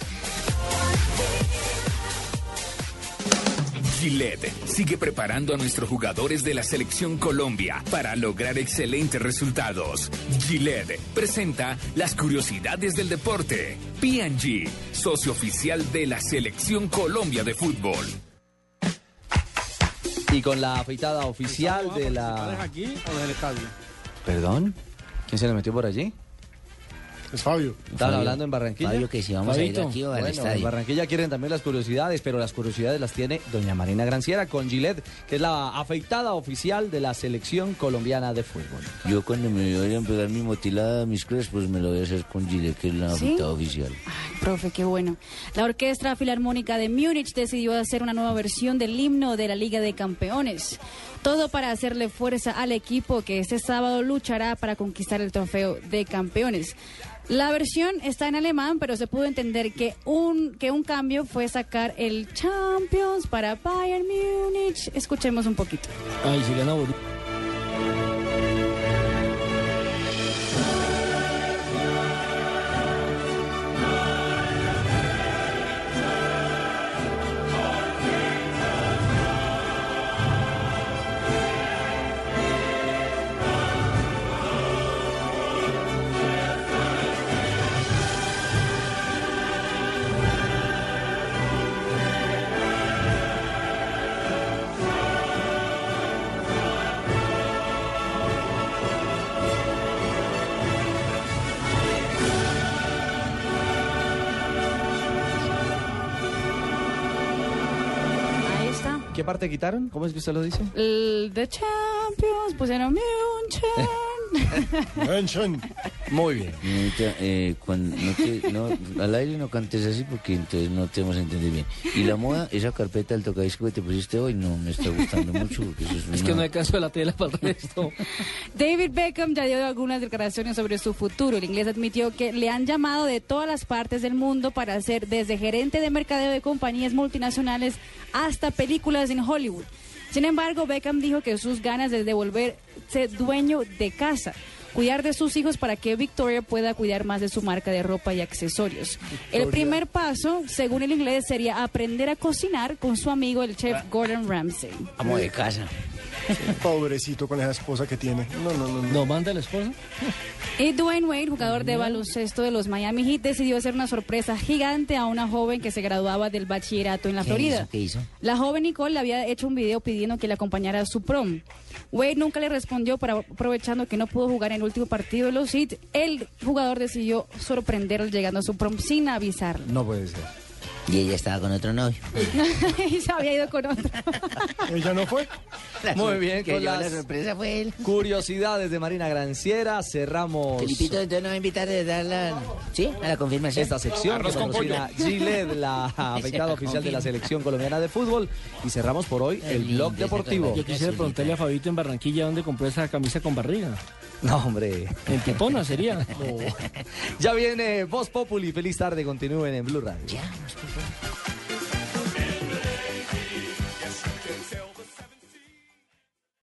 S59: Gillette sigue preparando a nuestros jugadores de la selección Colombia para lograr excelentes resultados. Gillette presenta las curiosidades del deporte. P&G, socio oficial de la selección Colombia de fútbol.
S3: Y con la afeitada oficial de la...
S67: aquí o desde el estadio?
S3: ¿Perdón? ¿Quién se le metió por allí?
S6: Es Fabio.
S3: ¿Estaban
S62: Fabio.
S3: hablando en Barranquilla?
S62: Fabio, que si vamos a ir aquí o al
S3: Bueno,
S62: estadio.
S3: En Barranquilla quieren también las curiosidades, pero las curiosidades las tiene doña Marina Granciera con Gillette, que es la afeitada oficial de la selección colombiana de fútbol.
S62: Yo cuando me vayan a pegar mi motilada, mis crespos, me lo voy a hacer con Gillette, que es la
S7: ¿Sí?
S62: afeitada oficial.
S7: Profe, qué bueno. La Orquesta Filarmónica de Múnich decidió hacer una nueva versión del himno de la Liga de Campeones. Todo para hacerle fuerza al equipo que este sábado luchará para conquistar el trofeo de campeones. La versión está en alemán, pero se pudo entender que un, que un cambio fue sacar el Champions para Bayern Múnich. Escuchemos un poquito.
S5: Ay, si
S3: parte quitaron? ¿Cómo es que usted lo dice?
S7: El The Champions, pusieron München.
S3: Muy bien.
S62: Eh, cuando no te- no, al aire no cantes así porque entonces no te vamos a entender bien. Y la moda, esa carpeta del tocadisco que te pusiste hoy no me está gustando mucho porque eso es,
S5: Es que no alcanzó la tela para el resto.
S7: David Beckham ya dio algunas declaraciones sobre su futuro. El inglés admitió que le han llamado de todas las partes del mundo para ser desde gerente de mercadeo de compañías multinacionales hasta películas en Hollywood. Sin embargo, Beckham dijo que sus ganas es de volverse dueño de casa, cuidar de sus hijos para que Victoria pueda cuidar más de su marca de ropa y accesorios. El primer paso, según el inglés, sería aprender a cocinar con su amigo el chef Gordon Ramsay.
S62: Amo de casa.
S6: Pobrecito con esa esposa que tiene. No, no, no. no.
S5: ¿No manda la esposa?
S7: Y Dwayne Wade, jugador de baloncesto de los Miami Heat, decidió hacer una sorpresa gigante a una joven que se graduaba del bachillerato en la
S62: ¿Qué
S7: Florida.
S62: hizo? ¿Qué hizo?
S7: La joven Nicole le había hecho un video pidiendo que le acompañara a su prom. Wade nunca le respondió, pero aprovechando que no pudo jugar en el último partido de los Heat, el jugador decidió sorprenderlo llegando a su prom sin avisarle.
S3: No puede ser.
S62: Y ella estaba con otro novio.
S7: y se había ido con otro.
S6: Ella no fue.
S3: Muy bien,
S62: Que
S3: con
S62: la sorpresa fue él.
S3: curiosidades de Marina Granciera cerramos
S62: Felipito, entonces nos va a invitar a dar la... ¿Sí? A la confirmación.
S3: esta sección que patrocina Gillette, la afeitada oficial de la selección colombiana de fútbol. Y cerramos por hoy el blog deportivo.
S5: Yo quisiera preguntarle a Fabito en Barranquilla dónde compró esa camisa con barriga.
S3: No, hombre.
S5: En Tipona sería.
S3: Ya viene Voz Populi. Feliz tarde. Continúen en Blue Radio.
S62: Ya,